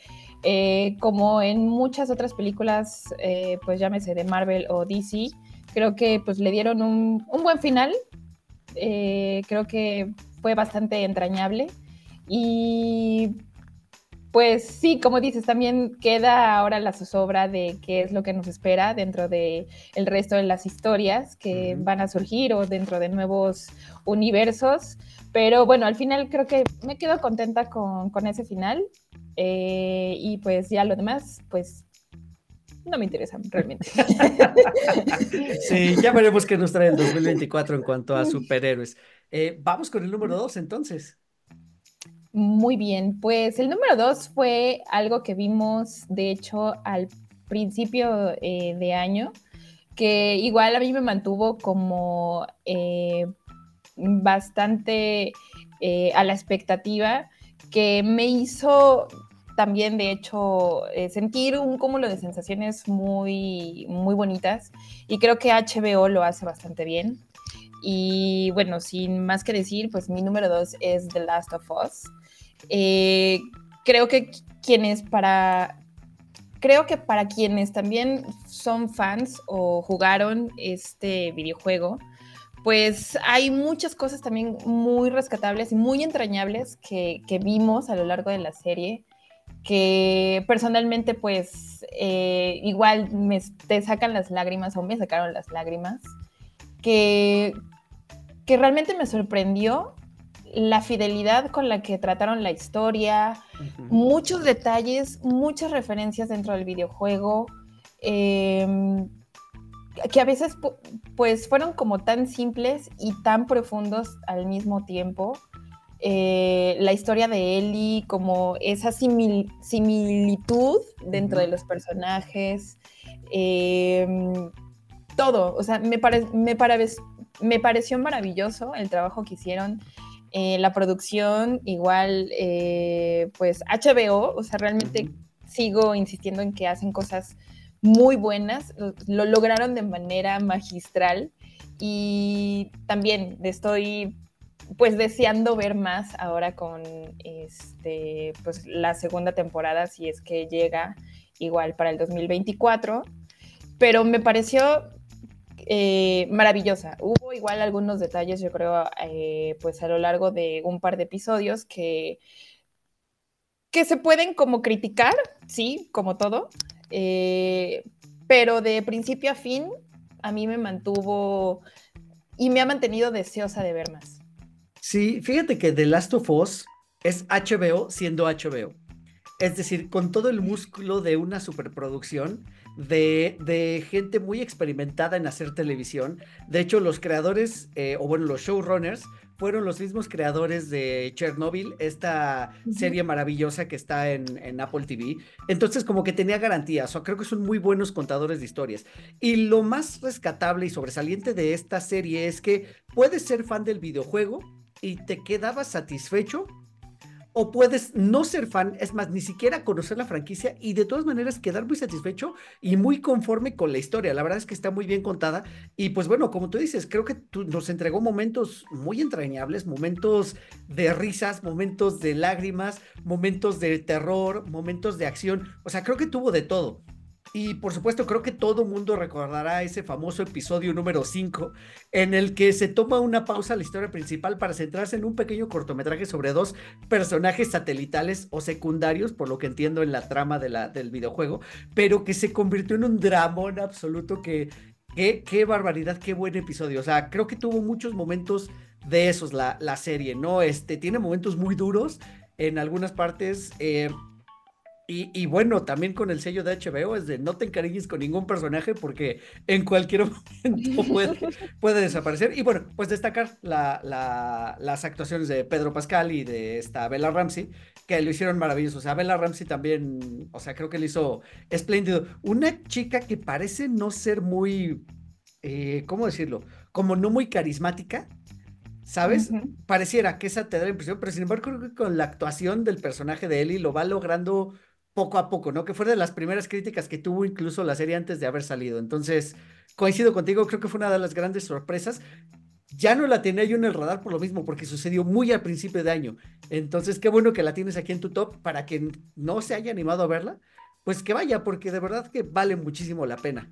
eh, como en muchas otras películas, eh, pues llámese de Marvel o DC, creo que pues le dieron un, un buen final. Eh, creo que fue bastante entrañable. Y pues sí, como dices, también queda ahora la zozobra de qué es lo que nos espera dentro de el resto de las historias que van a surgir o dentro de nuevos universos. Pero bueno, al final creo que me quedo contenta con, ese final. Eh, y pues ya lo demás, pues no me interesa realmente. sí, ya veremos qué nos trae el 2024 en cuanto a superhéroes. Eh, vamos con el número dos entonces. Muy bien, pues el número dos fue algo que vimos, de hecho, al principio eh, de año, que igual a mí me mantuvo como eh, bastante eh, a la expectativa, que me hizo también, de hecho, sentir un cúmulo de sensaciones muy, muy bonitas y creo que HBO lo hace bastante bien. Y bueno, sin más que decir, pues mi número dos es The Last of Us. Eh, creo que quienes para creo que para quienes también son fans o jugaron este videojuego, pues hay muchas cosas también muy rescatables y muy entrañables que, vimos a lo largo de la serie, que personalmente pues eh, igual me te sacan las lágrimas o me sacaron las lágrimas, que, que realmente me sorprendió la fidelidad con la que trataron la historia, muchos detalles, muchas referencias dentro del videojuego. Em, que a veces pues fueron como tan simples y tan profundos al mismo tiempo. Eh, la historia de Ellie, como esa similitud dentro de los personajes, em, todo, o sea, me, me, me, pareció maravilloso el trabajo que hicieron. Eh, la producción, igual, eh, pues HBO, o sea, realmente sigo insistiendo en que hacen cosas muy buenas, lo lograron de manera magistral y también estoy pues deseando ver más ahora con este pues la segunda temporada si es que llega igual para el 2024 pero me pareció eh, maravillosa hubo igual algunos detalles yo creo eh, pues a lo largo de un par de episodios que que se pueden como criticar sí como todo eh, pero de principio a fin, a mí me mantuvo y me ha mantenido deseosa de ver más. Sí, fíjate que The Last of Us es HBO siendo HBO. Es decir, con todo el músculo de una superproducción, de, de gente muy experimentada en hacer televisión. De hecho, los creadores, eh, o bueno, los showrunners, fueron los mismos creadores de Chernobyl, esta serie maravillosa que está en, Apple TV. Entonces, como que tenía garantías, o creo que son muy buenos contadores de historias. Y lo más rescatable y sobresaliente de esta serie es que puedes ser fan del videojuego y te quedabas satisfecho o puedes no ser fan, es más, ni siquiera conocer la franquicia y de todas maneras quedar muy satisfecho y muy conforme con la historia. La verdad es que está muy bien contada y pues bueno, como tú dices, creo que nos entregó momentos muy entrañables, momentos de risas, momentos de lágrimas, momentos de terror, momentos de acción, o sea, creo que tuvo de todo. Y por supuesto, creo que todo mundo recordará ese famoso episodio número 5, en el que se toma una pausa a la historia principal para centrarse en un pequeño cortometraje sobre dos personajes satelitales o secundarios, por lo que entiendo en la trama del videojuego, pero que se convirtió en un dramón absoluto que, qué barbaridad, qué buen episodio. O sea, creo que tuvo muchos momentos de esos la, la serie, ¿no? Este, tiene momentos muy duros en algunas partes. Eh, y, bueno, también con el sello de HBO es de no te encariñes con ningún personaje porque en cualquier momento puede, puede desaparecer. Y bueno, pues destacar las actuaciones de Pedro Pascal y de esta Bella Ramsey, que lo hicieron maravilloso. O sea, Bella Ramsey también, o sea, creo que lo hizo espléndido. Una chica que parece no ser muy, eh, ¿cómo decirlo? Como no muy carismática. ¿Sabes? Pareciera que esa te da la impresión, pero sin embargo creo que con la actuación del personaje de Ellie lo va logrando poco a poco, ¿no? Que fue de las primeras críticas que tuvo incluso la serie antes de haber salido. Entonces, coincido contigo, creo que fue una de las grandes sorpresas. Ya no la tenía yo en el radar por lo mismo, porque sucedió muy al principio de año. Entonces, qué bueno que la tienes aquí en tu top para que no se haya animado a verla, pues que vaya, porque de verdad que vale muchísimo la pena.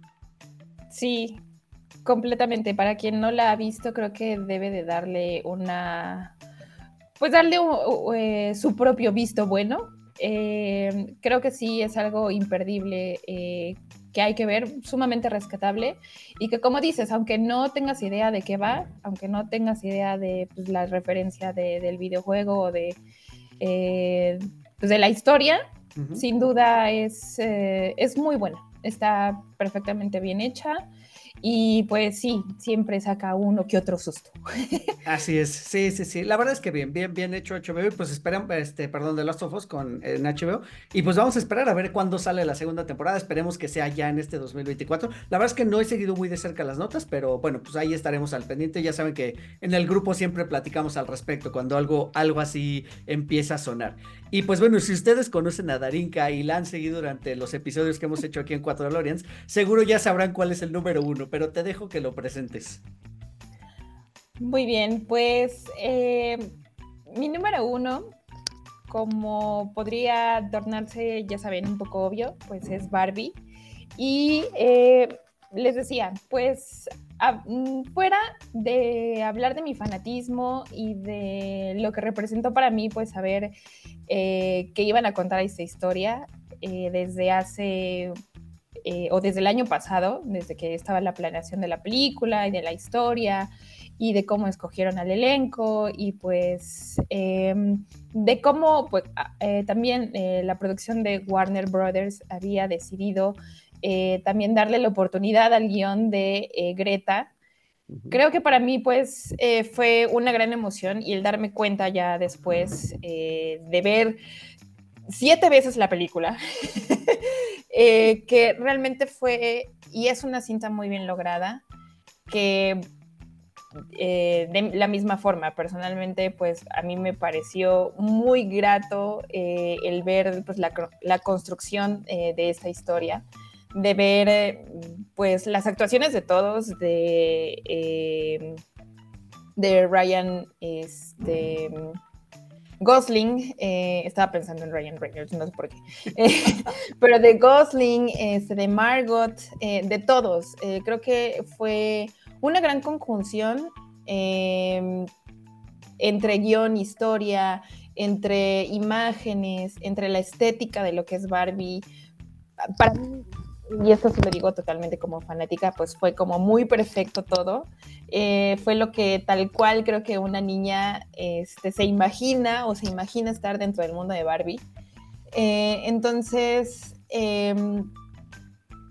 Sí, completamente. Para quien no la ha visto, creo que debe de darle una, pues darle eh, su propio visto bueno eh, creo que sí es algo imperdible eh, que hay que ver, sumamente rescatable y que como dices, aunque no tengas idea de qué va, aunque no tengas idea de pues, la referencia del videojuego o de, eh, pues, de la historia, sin duda es, es muy buena, está perfectamente bien hecha y pues sí, siempre saca uno que otro susto. Así es, sí, sí, sí. La verdad es que bien, bien, bien hecho HBO. Y pues esperan, este, perdón, de Last of Us con en HBO. Y pues vamos a esperar a ver cuándo sale la segunda temporada. Esperemos que sea ya en este 2024. La verdad es que no he seguido muy de cerca las notas, pero bueno, pues ahí estaremos al pendiente. Ya saben que en el grupo siempre platicamos al respecto cuando algo, algo así empieza a sonar. Y pues bueno, si ustedes conocen a Darinka y la han seguido durante los episodios que hemos hecho aquí en Cuatro DeLoreans, seguro ya sabrán cuál es el número uno, pero te dejo que lo presentes. Muy bien, pues eh, mi número uno, como podría tornarse, ya saben, un poco obvio, pues es Barbie. Y eh, les decía, pues fuera de hablar de mi fanatismo y de lo que representó para mí, pues saber eh, que iban a contar esta historia eh, desde hace eh, o desde el año pasado, desde que estaba la planeación de la película y de la historia y de cómo escogieron al elenco y pues em, de cómo pues, también la producción de Warner Brothers había decidido también darle la oportunidad al guion de Greta. Creo que para mí, pues, eh, fue una gran emoción y el darme cuenta ya después de ver siete veces la película, que realmente fue, y es una cinta muy bien lograda, que eh, de la misma forma, personalmente, pues a mí me pareció muy grato eh, el ver pues, la, construcción eh, de esta historia, de ver pues las actuaciones de todos, de, de Ryan este, Gosling, estaba pensando en Ryan Reynolds, no sé por qué, pero de Gosling, este, de Margot, de todos, creo que fue una gran conjunción em, entre guion, historia, entre imágenes, entre la estética de lo que es Barbie. Para mí, y esto se lo digo totalmente como fanática, pues fue como muy perfecto todo. Eh, fue lo que tal cual creo que una niña este, se imagina o se imagina estar dentro del mundo de Barbie. Eh, entonces, em,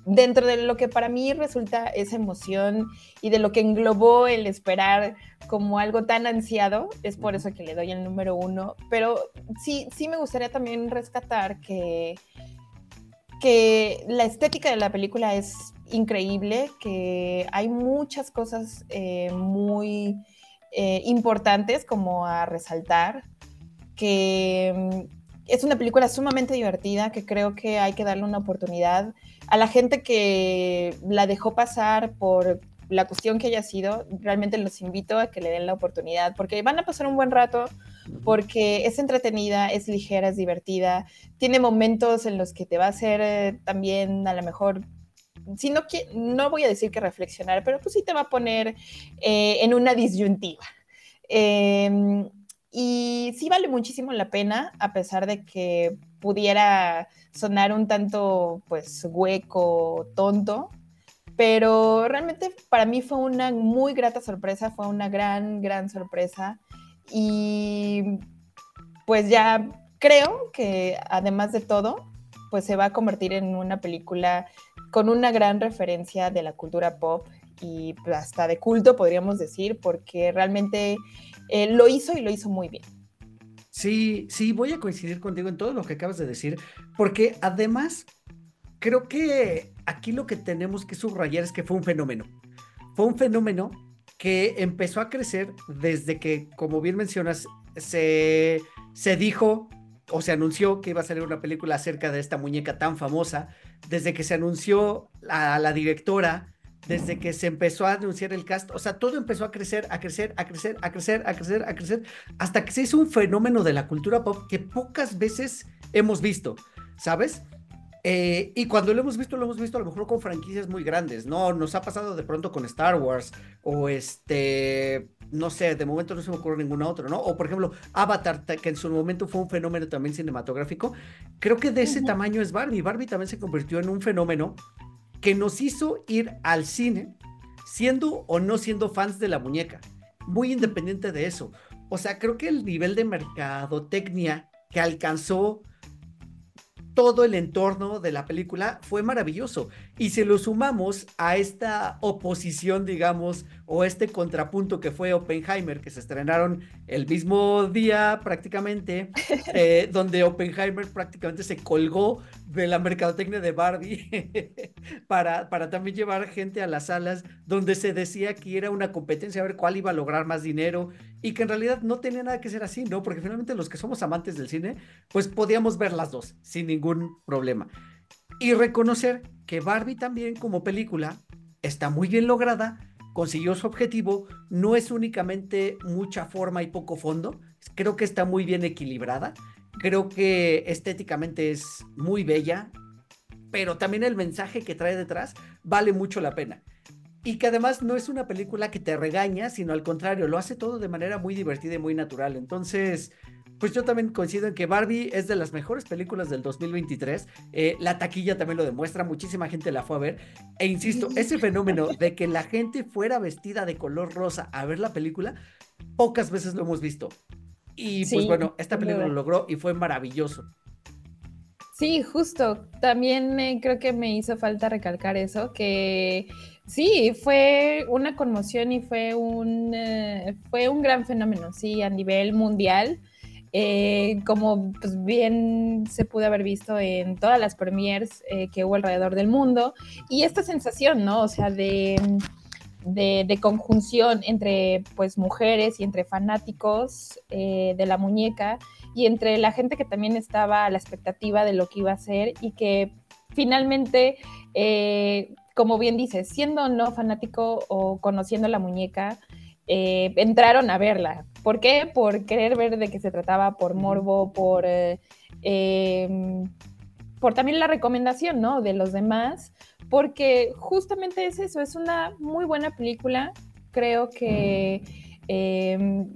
dentro de lo que para mí resulta esa emoción y de lo que englobó el esperar como algo tan ansiado, es por eso que le doy el número uno, pero sí, sí me gustaría también rescatar que, que la estética de la película es increíble, que hay muchas cosas eh, muy eh, importantes como a resaltar, que mm, es una película sumamente divertida que creo que hay que darle una oportunidad a la gente que la dejó pasar por la cuestión que haya sido, realmente los invito a que le den la oportunidad, porque van a pasar un buen rato, porque es entretenida, es ligera, es divertida, tiene momentos en los que te va a hacer eh, también a lo mejor, si no, no voy a decir que reflexionar, pero pues sí te va a poner eh, en una disyuntiva. Em, y sí vale muchísimo la pena, a pesar de que pudiera sonar un tanto, pues, hueco, tonto, pero realmente para mí fue una muy grata sorpresa, fue una gran, gran sorpresa. Y pues ya creo que además de todo, pues se va a convertir en una película con una gran referencia de la cultura pop y hasta de culto, podríamos decir, porque realmente eh, lo hizo y lo hizo muy bien. Sí, sí, voy a coincidir contigo en todo lo que acabas de decir, porque además creo que aquí lo que tenemos que subrayar es que fue un fenómeno. Fue un fenómeno que empezó a crecer desde que, como bien mencionas, se, se dijo o se anunció que iba a salir una película acerca de esta muñeca tan famosa, desde que se anunció a la directora, desde que se empezó a anunciar el cast, o sea, todo empezó a crecer, a crecer, a crecer, a crecer, a crecer, a crecer, hasta que se hizo un fenómeno de la cultura pop que pocas veces hemos visto, ¿sabes? Eh, y cuando lo hemos visto, lo hemos visto a lo mejor con franquicias muy grandes, ¿no? Nos ha pasado de pronto con Star Wars o este, no sé, de momento no se me ocurre ninguna otra, ¿no? O por ejemplo, Avatar, que en su momento fue un fenómeno también cinematográfico. Creo que de ese tamaño es Barbie. Barbie también se convirtió en un fenómeno que nos hizo ir al cine siendo o no siendo fans de la muñeca, muy independiente de eso. O sea, creo que el nivel de mercadotecnia que alcanzó todo el entorno de la película fue maravilloso. Y si lo sumamos a esta oposición, digamos, o este contrapunto que fue Oppenheimer, que se estrenaron el mismo día prácticamente, eh, donde Oppenheimer prácticamente se colgó de la mercadotecnia de Barbie para, para también llevar gente a las salas donde se decía que era una competencia a ver cuál iba a lograr más dinero y que en realidad no tenía nada que ser así, ¿no? Porque finalmente los que somos amantes del cine, pues podíamos ver las dos sin ningún problema. Y reconocer que Barbie también como película está muy bien lograda, consiguió su objetivo, no es únicamente mucha forma y poco fondo, creo que está muy bien equilibrada, creo que estéticamente es muy bella, pero también el mensaje que trae detrás vale mucho la pena. Y que además no es una película que te regaña, sino al contrario, lo hace todo de manera muy divertida y muy natural. Entonces, pues yo también coincido en que Barbie es de las mejores películas del 2023. Eh, la taquilla también lo demuestra, muchísima gente la fue a ver. E insisto, ese fenómeno de que la gente fuera vestida de color rosa a ver la película, pocas veces lo hemos visto. Y pues bueno, esta película lo logró y fue maravilloso. Sí, justo. También eh, creo que me hizo falta recalcar eso, que sí, fue una conmoción y fue un, eh, fue un gran fenómeno, sí, a nivel mundial. Eh, como pues, bien se pudo haber visto en todas las premiers eh, que hubo alrededor del mundo. Y esta sensación, ¿no? O sea, de, de, de conjunción entre pues mujeres y entre fanáticos eh, de la muñeca y entre la gente que también estaba a la expectativa de lo que iba a ser y que finalmente, eh, como bien dices, siendo no fanático o conociendo la muñeca, eh, entraron a verla. ¿Por qué? Por querer ver de qué se trataba, por morbo, por, eh, em, por también la recomendación ¿no? de los demás, porque justamente es eso, es una muy buena película. Creo que em,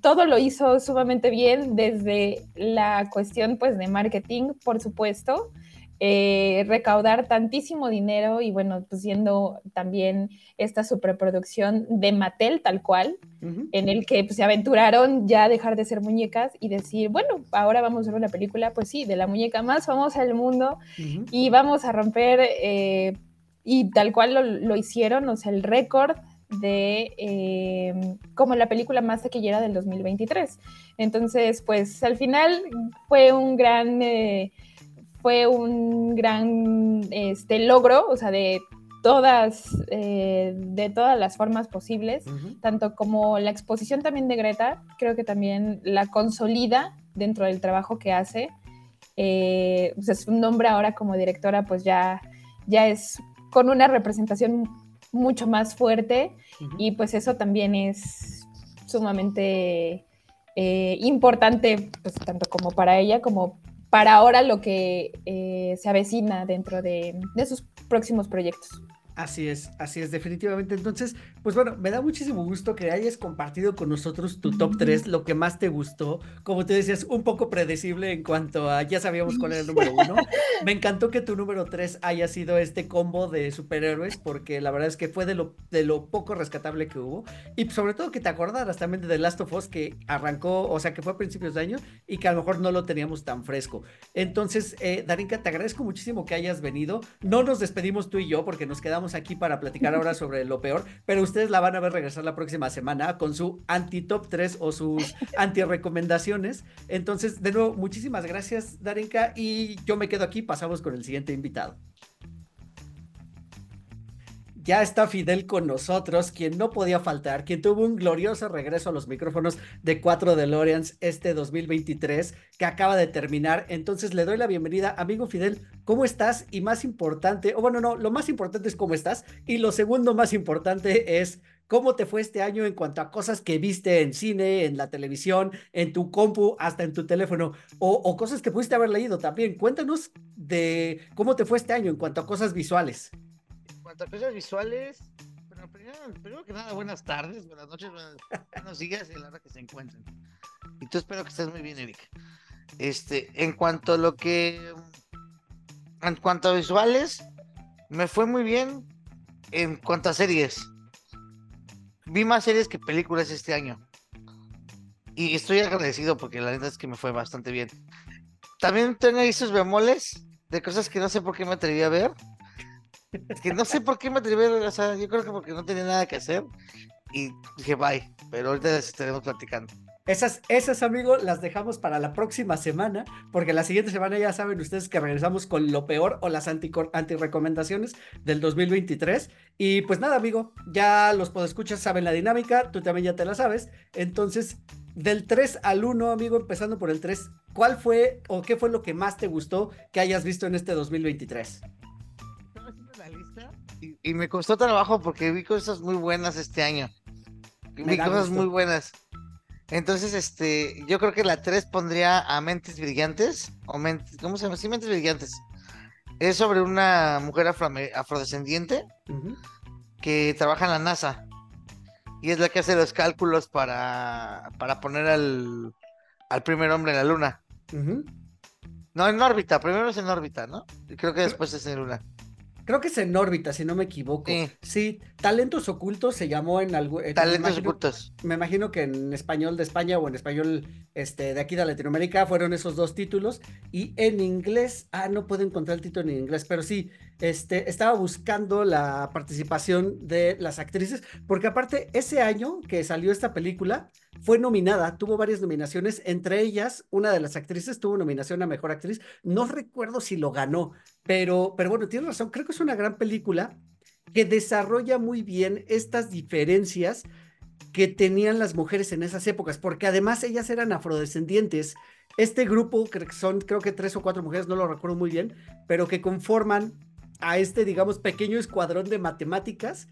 todo lo hizo sumamente bien desde la cuestión pues de marketing, por supuesto, eh, recaudar tantísimo dinero y bueno, pues siendo también esta superproducción de Mattel tal cual, en el que pues, se aventuraron ya a dejar de ser muñecas y decir, bueno, ahora vamos a ver una película, pues sí, de la muñeca más famosa del mundo y vamos a romper, eh, y tal cual lo, lo hicieron, o sea, el récord de eh, como la película más taquillera del 2023. Entonces, pues al final fue un gran, eh, fue un gran este, logro, o sea, de todas, eh, de todas las formas posibles tanto como la exposición también de Greta, creo que también la consolida dentro del trabajo que hace. Eh, pues es un nombre ahora como directora, pues ya, ya es con una representación mucho más fuerte y pues eso también es sumamente eh, importante, pues tanto como para ella como para ahora lo que eh, se avecina dentro de, de sus próximos proyectos. Así es, así es, definitivamente. Entonces, pues bueno, me da muchísimo gusto que hayas compartido con nosotros tu top 3, lo que más te gustó. Como tú decías, un poco predecible en cuanto a ya sabíamos cuál era el número uno. Me encantó que tu número 3 haya sido este combo de superhéroes, porque la verdad es que fue de lo, de lo poco rescatable que hubo. Y sobre todo que te acordaras también de The Last of Us, que arrancó, o sea, que fue a principios de año y que a lo mejor no lo teníamos tan fresco. Entonces, eh, Darinka, te agradezco muchísimo que hayas venido. No nos despedimos tú y yo, porque nos quedamos aquí para platicar ahora sobre lo peor, pero ustedes la van a ver regresar la próxima semana con su anti-top 3 o sus anti-recomendaciones. Entonces, de nuevo, muchísimas gracias, Darinka, y yo me quedo aquí, pasamos con el siguiente invitado. Ya está Fidel con nosotros, quien no podía faltar, quien tuvo un glorioso regreso a los micrófonos de 4 DeLoreans este 2023 que acaba de terminar. Entonces le doy la bienvenida, amigo Fidel, ¿cómo estás? Y más importante, o bueno, no, lo más importante es cómo estás. Y lo segundo más importante es cómo te fue este año en cuanto a cosas que viste en cine, en la televisión, en tu compu, hasta en tu teléfono, o, o cosas que pudiste haber leído también. Cuéntanos de cómo te fue este año en cuanto a cosas visuales. Cuanto visuales, bueno, primero, primero que nada, buenas tardes, buenas noches, buenas- buenos días y la hora que se encuentren. Y tú espero que estés muy bien, Eric. Este, en cuanto a lo que. En cuanto a visuales, me fue muy bien. En cuanto a series, vi más series que películas este año. Y estoy agradecido porque la neta es que me fue bastante bien. También tengo ahí sus bemoles de cosas que no sé por qué me atreví a ver. Es que no sé por qué me atreví o sea, yo creo que porque no tenía nada que hacer. Y dije, bye, pero ahorita les estaremos platicando. Esas, esas, amigos, las dejamos para la próxima semana, porque la siguiente semana ya saben ustedes que regresamos con lo peor o las anti-recomendaciones del 2023. Y pues nada, amigo, ya los podescuchas saben la dinámica, tú también ya te la sabes. Entonces, del 3 al 1, amigo, empezando por el 3, ¿cuál fue o qué fue lo que más te gustó que hayas visto en este 2023? Y, me costó trabajo porque vi cosas muy buenas este año. Me Vi cosas gusto. muy buenas. Entonces, este, yo creo que la 3 pondría a Mentes Brillantes, o Mentes, ¿cómo se llama? Sí, Mentes Brillantes. Es sobre una mujer afroame- afrodescendiente que trabaja en la NASA y es la que hace los cálculos para, para poner al, al primer hombre en la luna. No, en órbita, primero es en órbita, ¿no? Y creo que después es en luna. Creo que es en órbita, si no me equivoco. Sí. Sí, Talentos Ocultos se llamó en eh, Talentos me imagino- ocultos. Me imagino que en español de España o en español este, de aquí de Latinoamérica fueron esos dos títulos. Y en inglés, ah, no puedo encontrar el título en inglés, pero sí, este, estaba buscando la participación de las actrices, porque aparte, ese año que salió esta película, fue nominada, tuvo varias nominaciones, entre ellas, una de las actrices tuvo nominación a Mejor Actriz. No recuerdo si lo ganó, pero, pero bueno, tienes razón, creo que es una gran película que desarrolla muy bien estas diferencias que tenían las mujeres en esas épocas, porque además ellas eran afrodescendientes. Este grupo, creo que son creo que tres o cuatro mujeres, no lo recuerdo muy bien, pero que conforman a este, digamos, pequeño escuadrón de matemáticas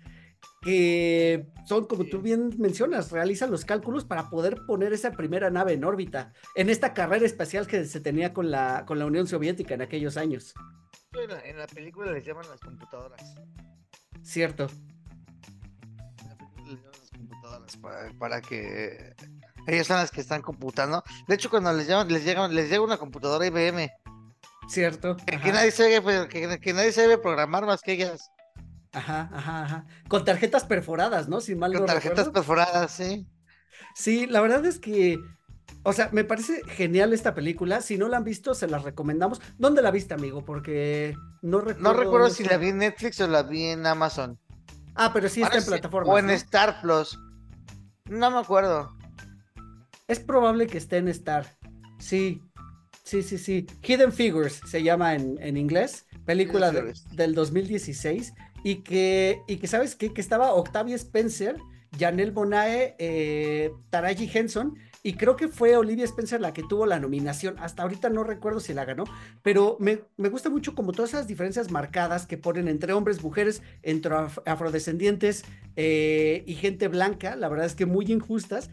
que son, como tú bien mencionas, realizan los cálculos para poder poner esa primera nave en órbita, en esta carrera espacial que se tenía con la, con la Unión Soviética en aquellos años. En la, en la película les llaman las computadoras. Cierto. En la película les llaman las computadoras para, para que ellas son las que están computando. De hecho, cuando les llaman, les llega una computadora IBM. Cierto. Que, nadie sabe, pues, que, que nadie sabe programar más que ellas. Ajá, ajá, ajá. Con tarjetas perforadas, ¿no? Si mal Con no tarjetas recuerdo. perforadas, sí. Sí, la verdad es que, o sea, me parece genial esta película. Si no la han visto, se las recomendamos. ¿Dónde la viste, amigo? Porque no recuerdo. No recuerdo si está. la vi en Netflix o la vi en Amazon. Ah, pero sí está en plataformas. O en ¿no? Star Plus. No me acuerdo. Es probable que esté en Star. Sí, sí, sí, sí. Hidden Figures se llama en, en inglés. Película de- del 2016. Y que, y que ¿sabes qué? Que estaba Octavia Spencer, Janelle Bonae, eh, Taraji Henson. Y creo que fue Olivia Spencer la que tuvo la nominación. Hasta ahorita no recuerdo si la ganó. Pero me, me gusta mucho como todas esas diferencias marcadas que ponen entre hombres, mujeres, entre af- afrodescendientes eh, y gente blanca. La verdad es que muy injustas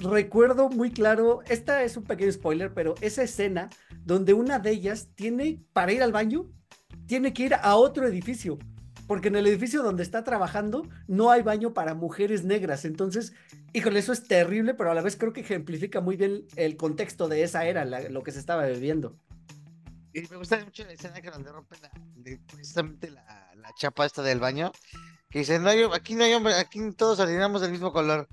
recuerdo muy claro, esta es un pequeño spoiler, pero esa escena donde una de ellas tiene, para ir al baño, tiene que ir a otro edificio, porque en el edificio donde está trabajando no hay baño para mujeres negras. Entonces, híjole, eso es terrible, pero a la vez creo que ejemplifica muy bien el contexto de esa era, lo que se estaba viviendo. Y me gusta mucho la escena que donde rompen la, precisamente la, la chapa esta del baño. Que dice, no hay, aquí no hay hombre, aquí todos orinamos del mismo color.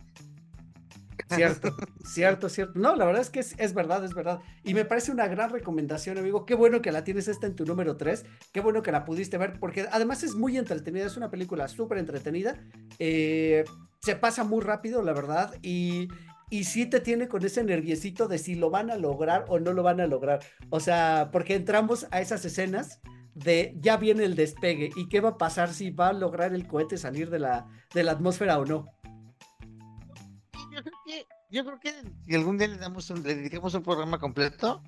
Cierto, cierto, cierto. No, la verdad es que es, verdad, es verdad. Y me parece una gran recomendación, amigo. Qué bueno que la tienes esta en tu número 3. Qué bueno que la pudiste ver, porque además es muy entretenida. Es una película súper entretenida. Eh, se pasa muy rápido, la verdad. Y, y sí te tiene con ese nerviosito de si lo van a lograr o no lo van a lograr. O sea, porque entramos a esas escenas de ya viene el despegue y qué va a pasar si va a lograr el cohete salir de la, de la atmósfera o no. Yo creo que, yo creo que si algún día le damos un, le dedicamos un programa completo,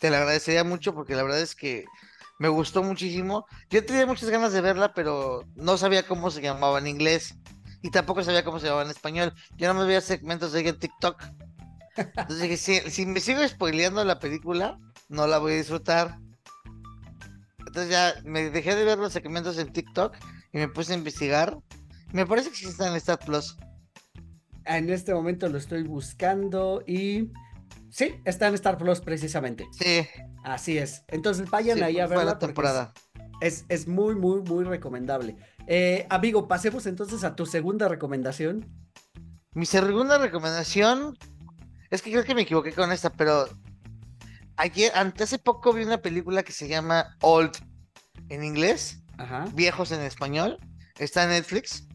te lo agradecería mucho porque la verdad es que me gustó muchísimo. Yo tenía muchas ganas de verla, pero no sabía cómo se llamaba en inglés y tampoco sabía cómo se llamaba en español. Yo no me veía segmentos de ella en TikTok. Entonces dije, si, me sigo spoileando la película, no la voy a disfrutar. Entonces ya me dejé de ver los segmentos en TikTok y me puse a investigar. Me parece que sí está en Star Plus. En este momento lo estoy buscando y sí, está en Star Plus precisamente. Sí, Así es. Entonces vayan sí, ahí a verla temporada. Es, es, es muy, muy, muy recomendable. Eh, amigo, pasemos entonces a tu segunda recomendación. Mi segunda recomendación es que creo que me equivoqué con esta, pero ayer, ante hace poco vi una película que se llama Old en inglés, Ajá, Viejos en español. Está en Netflix.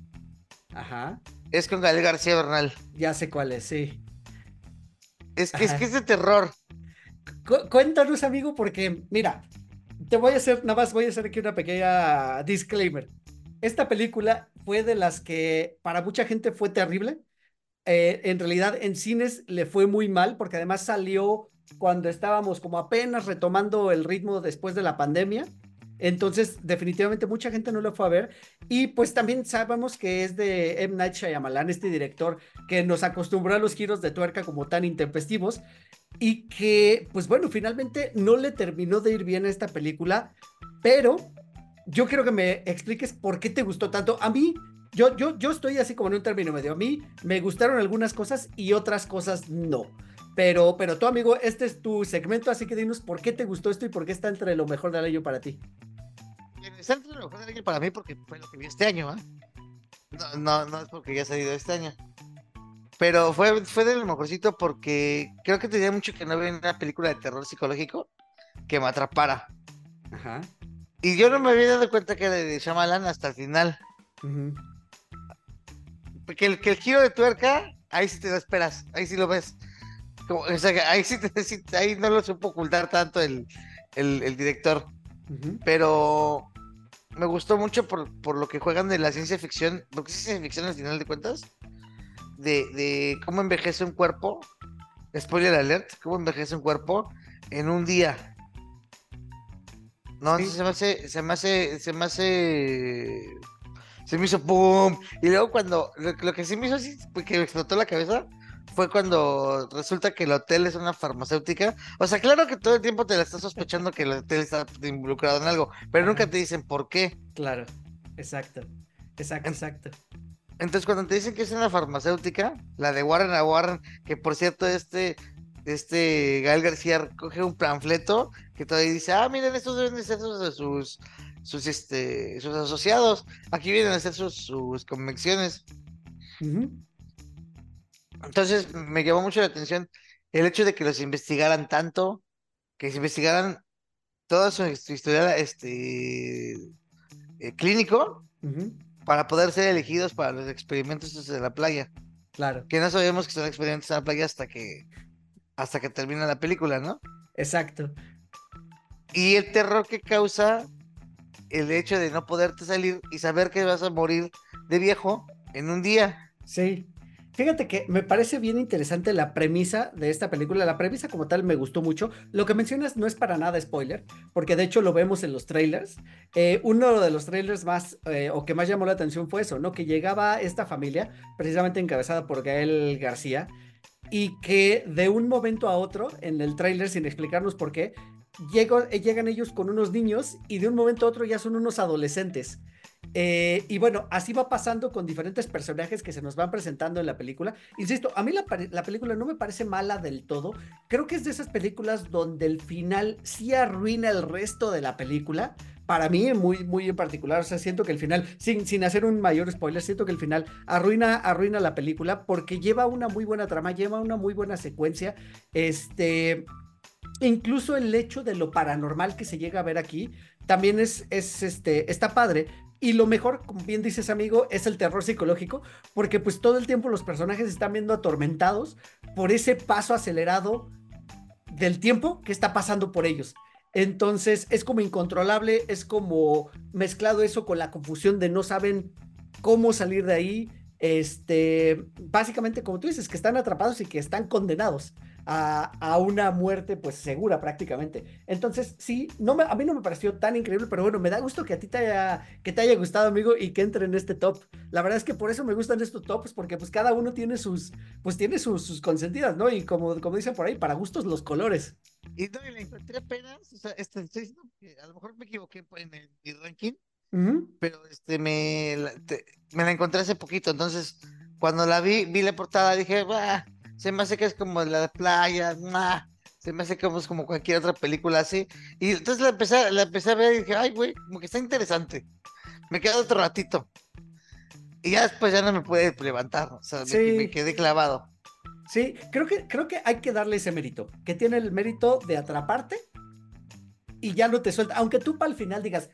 Ajá. Es con Gael García Bernal. Ya sé cuál es, sí. Es que es, que es de terror. Cu- cuéntanos, amigo, porque mira, te voy a hacer, nada más voy a hacer aquí una pequeña disclaimer. Esta película fue de las que para mucha gente fue terrible. Eh, en realidad en cines le fue muy mal porque además salió cuando estábamos como apenas retomando el ritmo después de la pandemia. Entonces, definitivamente mucha gente no lo fue a ver. Y pues también sabemos que es de M. Night Shyamalan, este director que nos acostumbró a los giros de tuerca como tan intempestivos y que, pues bueno, finalmente no le terminó de ir bien a esta película, pero yo quiero que me expliques por qué te gustó tanto. A mí, yo, yo, yo estoy así como en un término medio. A mí me gustaron algunas cosas y otras cosas no. Pero, pero tú, amigo, este es tu segmento, así que dinos por qué te gustó esto y por qué está entre lo mejor del año para ti. está entre lo mejor del año para mí porque fue lo que vi este año, ¿ah? No, no, no es porque ya ha salido este año. Pero fue, fue de lo mejorcito porque creo que tenía mucho que no ver una película de terror psicológico que me atrapara. Ajá. Y yo no me había dado cuenta que era de Shyamalan hasta el final. ujú. Porque el, que el giro de tuerca, ahí sí te lo esperas, ahí sí lo ves. Como, o sea, que ahí sí, ahí no lo supo ocultar tanto el, el, el director. Pero me gustó mucho por, por lo que juegan de la ciencia ficción, porque es ciencia ficción al final de cuentas, de, de cómo envejece un cuerpo, spoiler alert, cómo envejece un cuerpo en un día. No, Sí. se me hace, se me hace, se me hace, se me hizo boom. Y luego cuando, lo, lo que sí me hizo así, que me explotó la cabeza, fue cuando resulta que el hotel es una farmacéutica. O sea, claro que todo el tiempo te la estás sospechando que el hotel está involucrado en algo, pero nunca te dicen por qué. Claro, exacto, exacto, exacto. Entonces, cuando te dicen que es una farmacéutica, la de Warren a Warren, que por cierto, este, este Gael García coge un panfleto que todavía dice, ah, miren, estos deben de ser sus, sus, sus, este, sus asociados, aquí vienen a hacer sus, sus convenciones. Entonces, me llamó mucho la atención el hecho de que los investigaran tanto, que se investigaran todo su, su historial este, eh, clínico para poder ser elegidos para los experimentos de la playa. Claro, Que no sabemos que son experimentos en la playa hasta que hasta que termina la película, ¿no? exacto. Y el terror que causa el hecho de no poderte salir y saber que vas a morir de viejo en un día. Sí. Fíjate que me parece bien interesante la premisa de esta película. La premisa como tal me gustó mucho. Lo que mencionas no es para nada spoiler, porque de hecho lo vemos en los trailers. Eh, uno de los trailers más eh, o que más llamó la atención fue eso, ¿no? Que llegaba esta familia, precisamente encabezada por Gael García, y que de un momento a otro, en el trailer, sin explicarnos por qué, eh, llegan ellos con unos niños y de un momento a otro ya son unos adolescentes. Eh, y bueno, así va pasando con diferentes personajes que se nos van presentando en la película. Insisto, a mí la, la película no me parece mala del todo. Creo que es de esas películas donde el final sí arruina el resto de la película. Para mí, muy, muy en particular, o sea, siento que el final, sin, sin hacer un mayor spoiler, siento que el final arruina, arruina la película porque lleva una muy buena trama, lleva una muy buena secuencia. Este, incluso el hecho de lo paranormal que se llega a ver aquí también es, es este, está padre. Y lo mejor, como bien dices, amigo, es el terror psicológico, porque pues todo el tiempo los personajes están viendo atormentados por ese paso acelerado del tiempo que está pasando por ellos. Entonces es como incontrolable, es como mezclado eso con la confusión de no saben cómo salir de ahí. Este, básicamente, como tú dices, que están atrapados y que están condenados a, a una muerte, pues segura prácticamente. Entonces, sí, no me, a mí no me pareció tan increíble, pero bueno, me da gusto que a ti te haya, que te haya gustado, amigo, y que entre en este top. La verdad es que por eso me gustan estos tops, porque pues cada uno tiene sus, pues tiene sus, sus consentidas, ¿no? Y como, como dicen por ahí, para gustos los colores. Y no, y la encontré apenas, o sea, este, estoy diciendo que a lo mejor me equivoqué en el, mi ranking, Ujú. pero este me la, te- me la encontré hace poquito, entonces cuando la vi, vi la portada, dije, "Bah, se me hace que es como la playa, nah, se me hace como es como cualquier otra película así. Y entonces la empecé, la empecé a ver y dije, ay, güey, como que está interesante. Me quedo otro ratito. Y ya después ya no me pude levantar, o sea, me- quedé clavado. Sí, creo que, creo que hay que darle ese mérito, que tiene el mérito de atraparte y ya no te suelta, aunque tú para el final digas,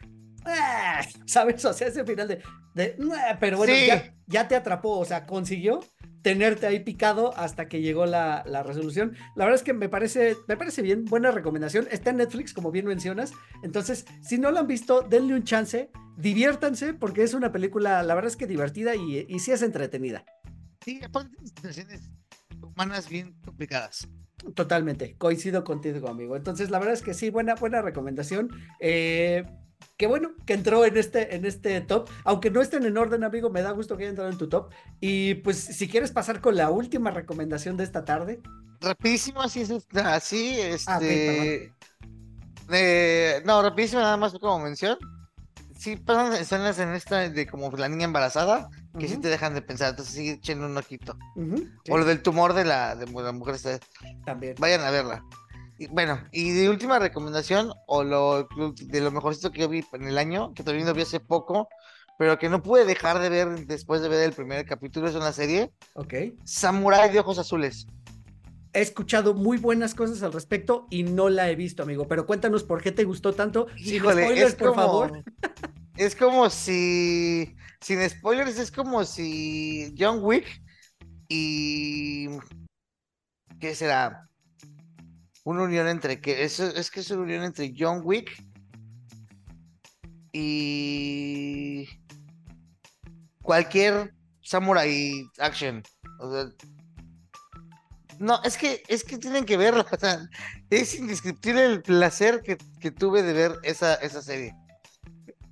"Ah", ¿sabes? O sea, ese final de, de "Ah", pero bueno, Sí. ya, ya te atrapó, o sea, consiguió tenerte ahí picado hasta que llegó la, la resolución. La verdad es que me parece, me parece bien, buena recomendación. Está en Netflix, como bien mencionas. Entonces, si no la han visto, denle un chance, diviértanse, porque es una película, la verdad es que divertida y, y sí es entretenida. Sí, aparte de situaciones humanas bien complicadas. Totalmente, coincido contigo, amigo. Entonces, la verdad es que sí, buena, buena recomendación. Eh, qué bueno que entró en este, en este top. Aunque no estén en orden, amigo, me da gusto que haya entrado en tu top. Y pues, si quieres pasar con la última recomendación de esta tarde. Rapidísimo, así es, así, Ah, ok, este... eh, no, rapidísimo, nada más como mención. Sí pasan escenas en esta de como la niña embarazada que sí Ujú, te dejan de pensar, entonces sí echen un ojito. sí, O lo del tumor de la, de la mujer, también. vayan a verla. Y, bueno, y de última recomendación, o lo de lo mejorcito que yo vi en el año, que también lo vi hace poco, pero que no pude dejar de ver después de ver el primer capítulo, es una serie, Ok. Samurai de Ojos Azules. He escuchado muy buenas cosas al respecto y no la he visto, amigo. Pero cuéntanos por qué te gustó tanto. Sin Híjole, spoilers, es por como, favor. Es como si, sin spoilers, es como si John Wick y ¿qué será? Una unión entre que eso es que es una unión entre John Wick y cualquier samurai action. O sea, no, es que es que tienen que verla. es indescriptible el placer que, que tuve de ver esa, esa serie.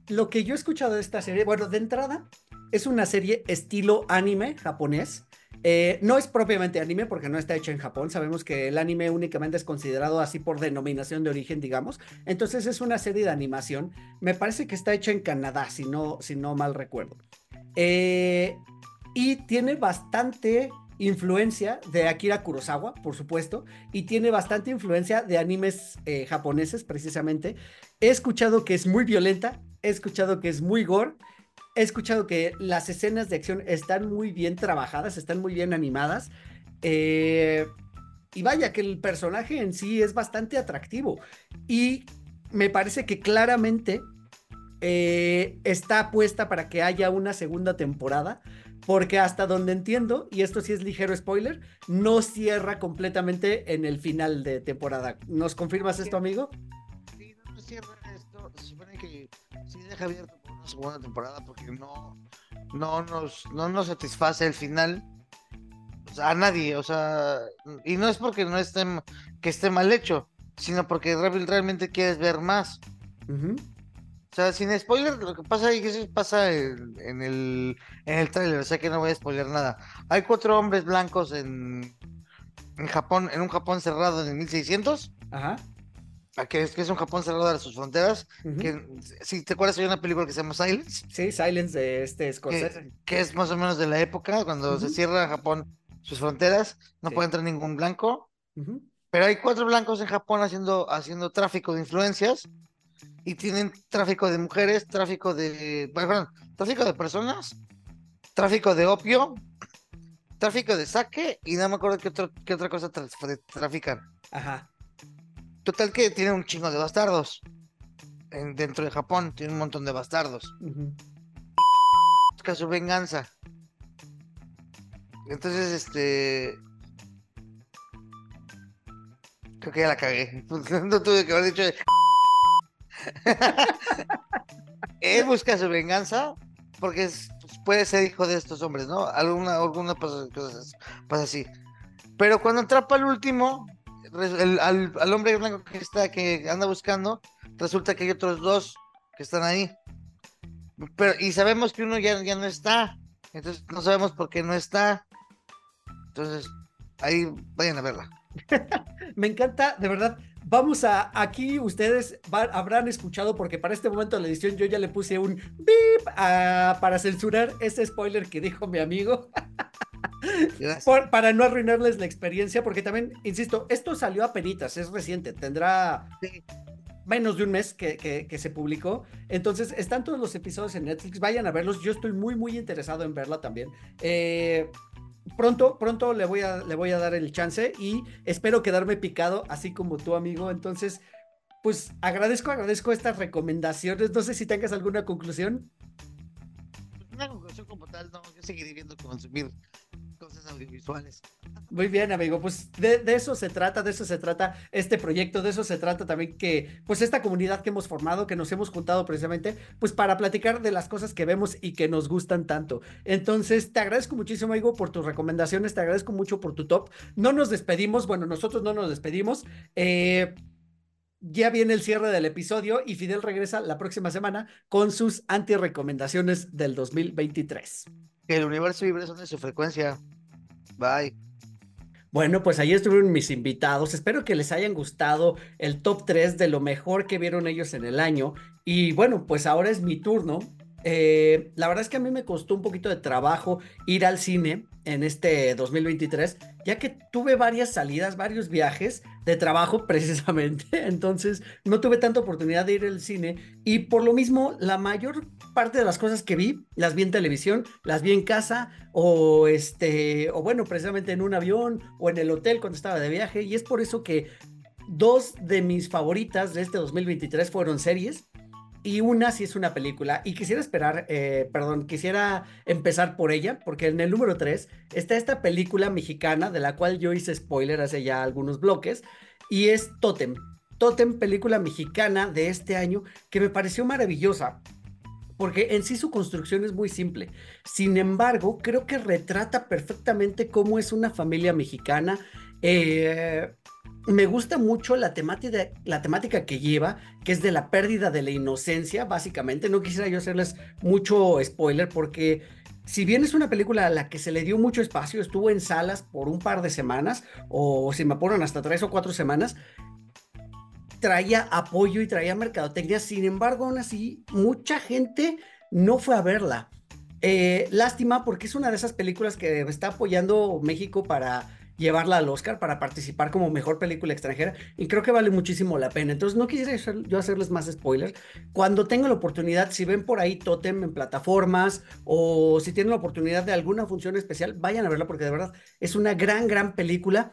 Lo que yo he escuchado de esta serie, bueno, de entrada, es una serie estilo anime japonés. Eh, no es propiamente anime porque no está hecho en Japón. Sabemos que el anime únicamente es considerado así por denominación de origen, digamos. Entonces es una serie de animación. Me parece que está hecha en Canadá, si no, si no mal recuerdo. Eh, y tiene bastante influencia de Akira Kurosawa, por supuesto, y tiene bastante influencia de animes eh, japoneses, precisamente. He escuchado que es muy violenta, he escuchado que es muy gore, he escuchado que las escenas de acción están muy bien trabajadas, están muy bien animadas. eh, y vaya que el personaje en sí es bastante atractivo. Y me parece que claramente eh, está puesta para que haya una segunda temporada. Porque hasta donde entiendo, y esto sí es ligero spoiler, no cierra completamente en el final de temporada. ¿Nos confirmas esto, amigo? Sí, no cierra esto. Se supone que sí deja abierto una segunda temporada porque no, no, nos, no nos satisface el final. O sea, a nadie, o sea, y no es porque no esté, que esté mal hecho, sino porque re- realmente quieres ver más. O sea, sin spoiler, lo que pasa ahí, que eso pasa en, en el, en el tráiler, o sea que no voy a spoiler nada. Hay cuatro hombres blancos en, en Japón, en un Japón cerrado en el 1600, Ajá. Que es, que es un Japón cerrado a sus fronteras, ujú. que si te acuerdas hay una película que se llama Silence, Sí, Silence de este Scorsese. que es más o menos de la época, cuando se Ujú. cierra Japón sus fronteras, no Sí. puede entrar ningún blanco, Ujú. pero hay cuatro blancos en Japón haciendo, haciendo tráfico de influencias y tienen tráfico de mujeres, tráfico de, perdón, tráfico de personas, tráfico de opio, tráfico de saque y no me acuerdo qué, otro- qué otra cosa tra- tra- trafican. Ajá. Total que tienen un chingo de bastardos. En- dentro de Japón tienen un montón de bastardos. Busca su venganza. Entonces, este. Creo que ya la cagué. No tuve que haber dicho. Él busca su venganza porque es- pues, puede ser hijo de estos hombres, ¿no? Alguna, alguna cosa, cosas- pasa así. Pero cuando atrapa al último, el- al, al hombre blanco que está, que anda buscando, resulta que hay otros dos que están ahí. Pero, y sabemos que uno ya, ya no está. Entonces no sabemos por qué no está. Entonces, ahí vayan a verla. Me encanta, de verdad. Vamos a, aquí ustedes habrán escuchado, porque para este momento de la edición yo ya le puse un beep ah, para censurar ese spoiler que dijo mi amigo. por- para no arruinarles la experiencia, porque también, insisto, esto salió a penitas, es reciente, tendrá Sí. menos de un mes que, que- que se publicó. Entonces, están todos los episodios en Netflix, vayan a verlos. Yo estoy muy, muy interesado en verla también. Eh, pronto, pronto le voy, a, le voy a dar el chance y espero quedarme picado, así como tu amigo. Entonces, pues agradezco, agradezco estas recomendaciones. No sé si tengas alguna conclusión. Una conclusión como tal, no, yo seguiré viendo consumir cosas audiovisuales. Muy bien, amigo. Pues de, eso se trata, de eso se trata este proyecto, de eso se trata también que, pues esta comunidad que hemos formado, que nos hemos juntado precisamente, pues para platicar de las cosas que vemos y que nos gustan tanto. Entonces, te agradezco muchísimo, amigo, por tus recomendaciones, te agradezco mucho por tu top. No nos despedimos, bueno, nosotros no nos despedimos. Eh, ya viene el cierre del episodio y Fidel regresa la próxima semana con sus anti-recomendaciones del 2023. Que el universo vibre de su frecuencia. Bye. Bueno, pues ahí estuvieron mis invitados. Espero que les hayan gustado el top 3 de lo mejor que vieron ellos en el año. Y bueno, pues ahora es mi turno. Eh, la verdad es que a mí me costó un poquito de trabajo ir al cine en este 2023, ya que tuve varias salidas, varios viajes de trabajo precisamente, entonces no tuve tanta oportunidad de ir al cine y por lo mismo la mayor parte de las cosas que vi las vi en televisión, las vi en casa o este o bueno, precisamente en un avión o en el hotel cuando estaba de viaje. Y es por eso que dos de mis favoritas de este 2023 fueron series y una sí es una película. Y quisiera esperar, eh, perdón, quisiera empezar por ella, porque en el número 3 está esta película mexicana de la cual yo hice spoiler hace ya algunos bloques, y es Totem. Totem, película mexicana de este año, que me pareció maravillosa. Porque en sí su construcción es muy simple. Sin embargo, creo que retrata perfectamente cómo es una familia mexicana. Eh, me gusta mucho la temática, que lleva, que es de la pérdida de la inocencia, básicamente. No quisiera yo hacerles mucho spoiler porque si bien es una película a la que se le dio mucho espacio, estuvo en salas por un par de semanas, o si me apuran hasta tres o cuatro semanas, traía apoyo y traía mercadotecnia. Sin embargo, aún así, mucha gente no fue a verla. Eh, lástima porque es una de esas películas que está apoyando México para llevarla al Oscar para participar como mejor película extranjera y creo que vale muchísimo la pena. Entonces no quisiera yo hacerles más spoilers. Cuando tenga la oportunidad, si ven por ahí Totem en plataformas o si tienen la oportunidad de alguna función especial, vayan a verla porque de verdad es una gran, gran película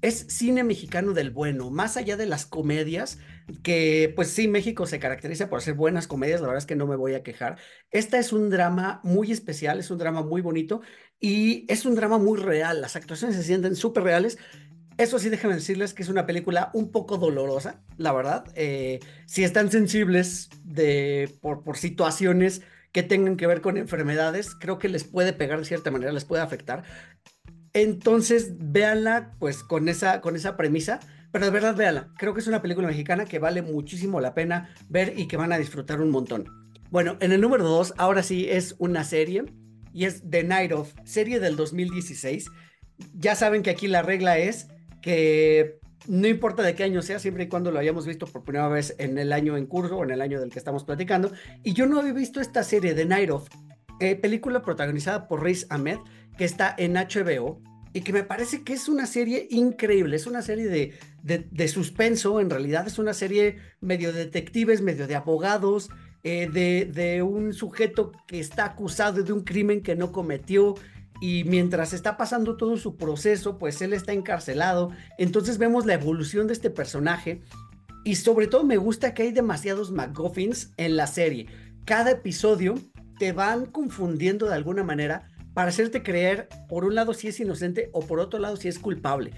es cine mexicano del bueno, más allá de las comedias, que pues sí, México se caracteriza por hacer buenas comedias, la verdad es que no me voy a quejar. Esta es un drama muy especial, es un drama muy bonito y es un drama muy real, las actuaciones se sienten súper reales. Eso sí, déjenme decirles que es una película un poco dolorosa, la verdad. Eh, si están sensibles por situaciones que tengan que ver con enfermedades, creo que les puede pegar de cierta manera, les puede afectar. Entonces, véanla pues con esa, con esa premisa, pero de verdad véanla. Creo que es una película mexicana que vale muchísimo la pena ver y que van a disfrutar un montón. Bueno, en el número 2, ahora sí es una serie y es The Night of, serie del 2016. Ya saben que aquí la regla es que no importa de qué año sea, siempre y cuando lo hayamos visto por primera vez en el año en curso o en el año del que estamos platicando. Y yo no había visto esta serie The Night of, eh, película protagonizada por Riz Ahmed, que está en HBO y que me parece que es una serie increíble, es una serie de, de, suspenso, en realidad es una serie medio de detectives, medio de abogados, eh, de, de, un sujeto que está acusado de un crimen que no cometió y mientras está pasando todo su proceso, pues él está encarcelado, entonces vemos la evolución de este personaje y sobre todo me gusta que hay demasiados McGuffins en la serie. Cada episodio te van confundiendo de alguna manera para hacerte creer, por un lado, si es inocente o por otro lado, si es culpable.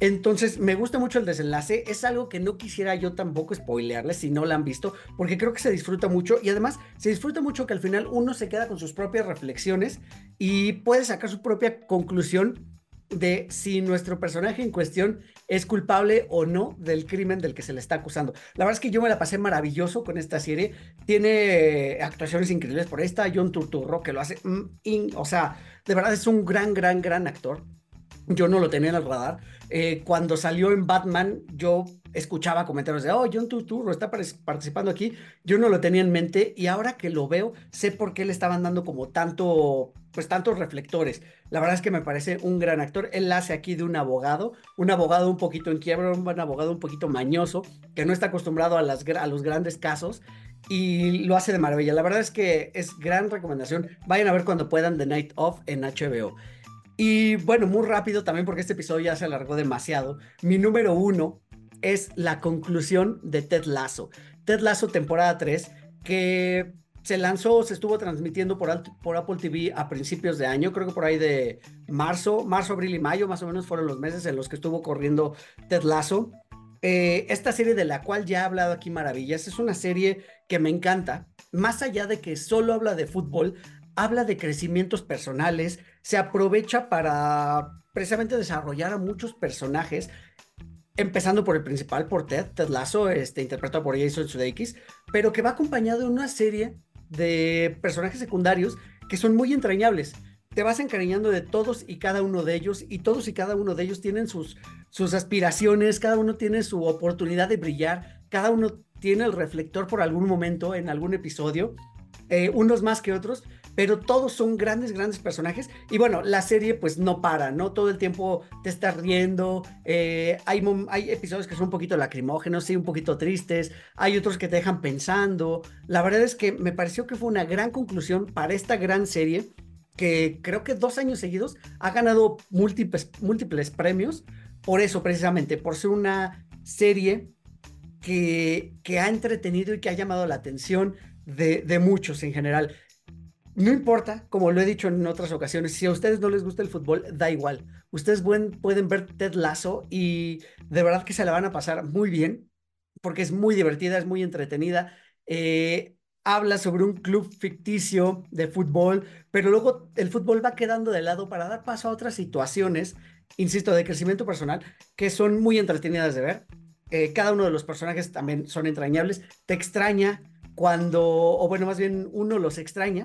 Entonces, me gusta mucho el desenlace. Es algo que no quisiera yo tampoco spoilearles si no la han visto, porque creo que se disfruta mucho y además se disfruta mucho que al final uno se queda con sus propias reflexiones y puede sacar su propia conclusión de si nuestro personaje en cuestión es culpable o no del crimen del que se le está acusando. La verdad es que yo me la pasé maravilloso con esta serie. Tiene actuaciones increíbles. Por está John Turturro, que lo hace. Mm, o sea, de verdad es un gran, gran, gran actor. Yo no lo tenía en el radar. Eh, cuando salió en Batman, yo escuchaba comentarios de, oh, John Turturro está participando aquí. Yo no lo tenía en mente y ahora que lo veo, sé por qué le estaban dando como tanto pues tantos reflectores. La verdad es que me parece un gran actor. Él hace aquí de un abogado, un abogado un poquito en quiebra, un abogado un poquito mañoso, que no está acostumbrado a, los grandes casos y lo hace de maravilla. La verdad es que es gran recomendación. Vayan a ver cuando puedan The Night Of en HBO. Y bueno, muy rápido también porque este episodio ya se alargó demasiado. Mi número uno es la conclusión de Ted Lasso. Ted Lasso temporada 3, que se lanzó, se estuvo transmitiendo por, por Apple TV a principios de año, creo que por ahí de marzo, marzo, abril y mayo, más o menos fueron los meses en los que estuvo corriendo Ted Lasso. Eh, esta serie de la cual ya he hablado aquí maravillas, es una serie que me encanta, más allá de que solo habla de fútbol, habla de crecimientos personales, se aprovecha para precisamente desarrollar a muchos personajes, empezando por el principal, por Ted, Ted Lasso, este, interpretado por Jason Sudeikis, pero que va acompañado de una serie de personajes secundarios que son muy entrañables. Te vas encariñando de todos y cada uno de ellos y todos y cada uno de ellos tienen sus, sus aspiraciones, cada uno tiene su oportunidad de brillar, cada uno tiene el reflector por algún momento en algún episodio, eh, unos más que otros, pero todos son grandes, grandes personajes. Y bueno, la serie pues no para, ¿no? Todo el tiempo te estás riendo. eh, hay, hay episodios que son un poquito lacrimógenos, sí, un poquito tristes. Hay otros que te dejan pensando. La verdad es que me pareció que fue una gran conclusión para esta gran serie que creo que dos años seguidos ha ganado múltiples, múltiples premios. Por eso, precisamente, por ser una serie que, que ha entretenido y que ha llamado la atención de, de muchos en general. No importa, como lo he dicho en otras ocasiones, si a ustedes no les gusta el fútbol, da igual. Ustedes pueden ver Ted Lasso y de verdad que se la van a pasar muy bien, porque es muy divertida, es muy entretenida. Eh, habla sobre un club ficticio de fútbol, pero luego el fútbol va quedando de lado para dar paso a otras situaciones, insisto, de crecimiento personal, que son muy entretenidas de ver. Eh, cada uno de los personajes también son entrañables. Te extraña cuando, o bueno, más bien uno los extraña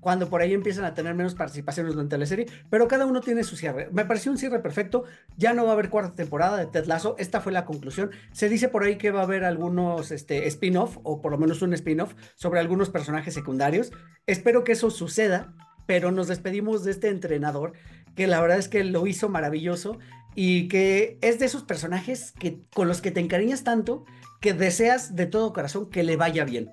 cuando por ahí empiezan a tener menos participaciones durante la serie, pero cada uno tiene su cierre. Me pareció un cierre perfecto. Ya no va a haber cuarta temporada de Ted Lasso. Esta fue la conclusión. Se dice por ahí que va a haber algunos este, spin-off, o por lo menos un spin-off, sobre algunos personajes secundarios. Espero que eso suceda, pero nos despedimos de este entrenador, que la verdad es que lo hizo maravilloso y que es de esos personajes que, con los que te encariñas tanto que deseas de todo corazón que le vaya bien.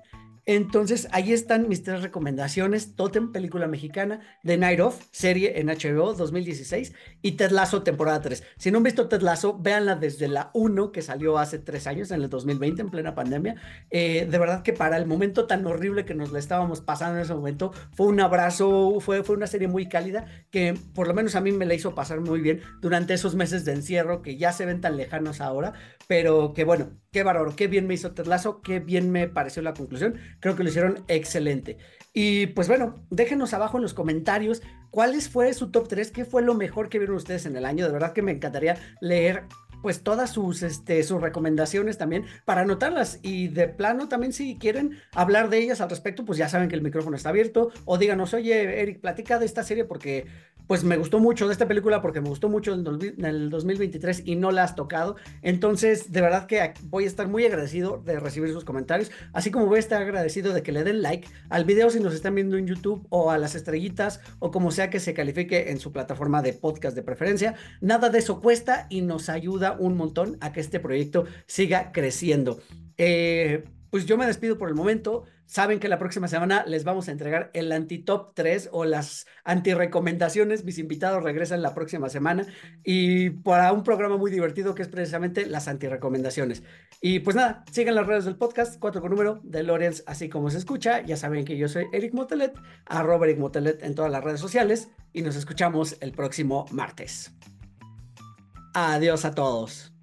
Entonces, ahí están mis tres recomendaciones. Totem, película mexicana, The Night Of, serie en HBO 2016, y Ted Lasso, temporada 3. Si no han visto Ted Lasso, véanla desde la 1 que salió hace tres años, en el 2020, en plena pandemia. Eh, de verdad que para el momento tan horrible que nos la estábamos pasando en ese momento, fue un abrazo, fue, fue una serie muy cálida que por lo menos a mí me la hizo pasar muy bien durante esos meses de encierro que ya se ven tan lejanos ahora, pero que bueno, qué bárbaro, qué bien me hizo Ted qué bien me pareció la conclusión. Creo que lo hicieron excelente. Y pues bueno, déjenos abajo en los comentarios cuáles fue su top 3, qué fue lo mejor que vieron ustedes en el año. De verdad que me encantaría leer pues todas sus, este, sus recomendaciones también para anotarlas y de plano también si quieren hablar de ellas al respecto, pues ya saben que el micrófono está abierto o díganos, oye Eric, platica de esta serie porque pues me gustó mucho de esta película porque me gustó mucho en el, en el 2023 y no la has tocado. Entonces, de verdad que voy a estar muy agradecido de recibir sus comentarios, así como voy a estar agradecido de que le den like al video si nos están viendo en YouTube o a las estrellitas o como sea que se califique en su plataforma de podcast de preferencia. Nada de eso cuesta y nos ayuda un montón a que este proyecto siga creciendo. Eh, pues yo me despido por el momento. Saben que la próxima semana les vamos a entregar el anti-top 3 o las anti-recomendaciones. Mis invitados regresan la próxima semana y para un programa muy divertido que es precisamente las anti-recomendaciones. Y pues nada, sigan las redes del podcast, 4 con número de Lorenz, así como se escucha. Ya saben que yo soy Eric Motelet, arroba Eric Motelet en todas las redes sociales y nos escuchamos el próximo martes. Adiós a todos.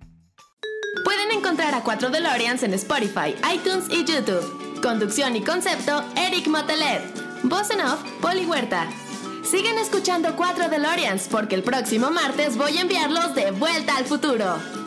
Pueden encontrar a 4 DeLoreans en Spotify, iTunes y YouTube. Conducción y concepto, Eric Motelet. Voz en off, Poli Huerta. Sigan escuchando 4 DeLoreans porque el próximo martes voy a enviarlos de vuelta al futuro.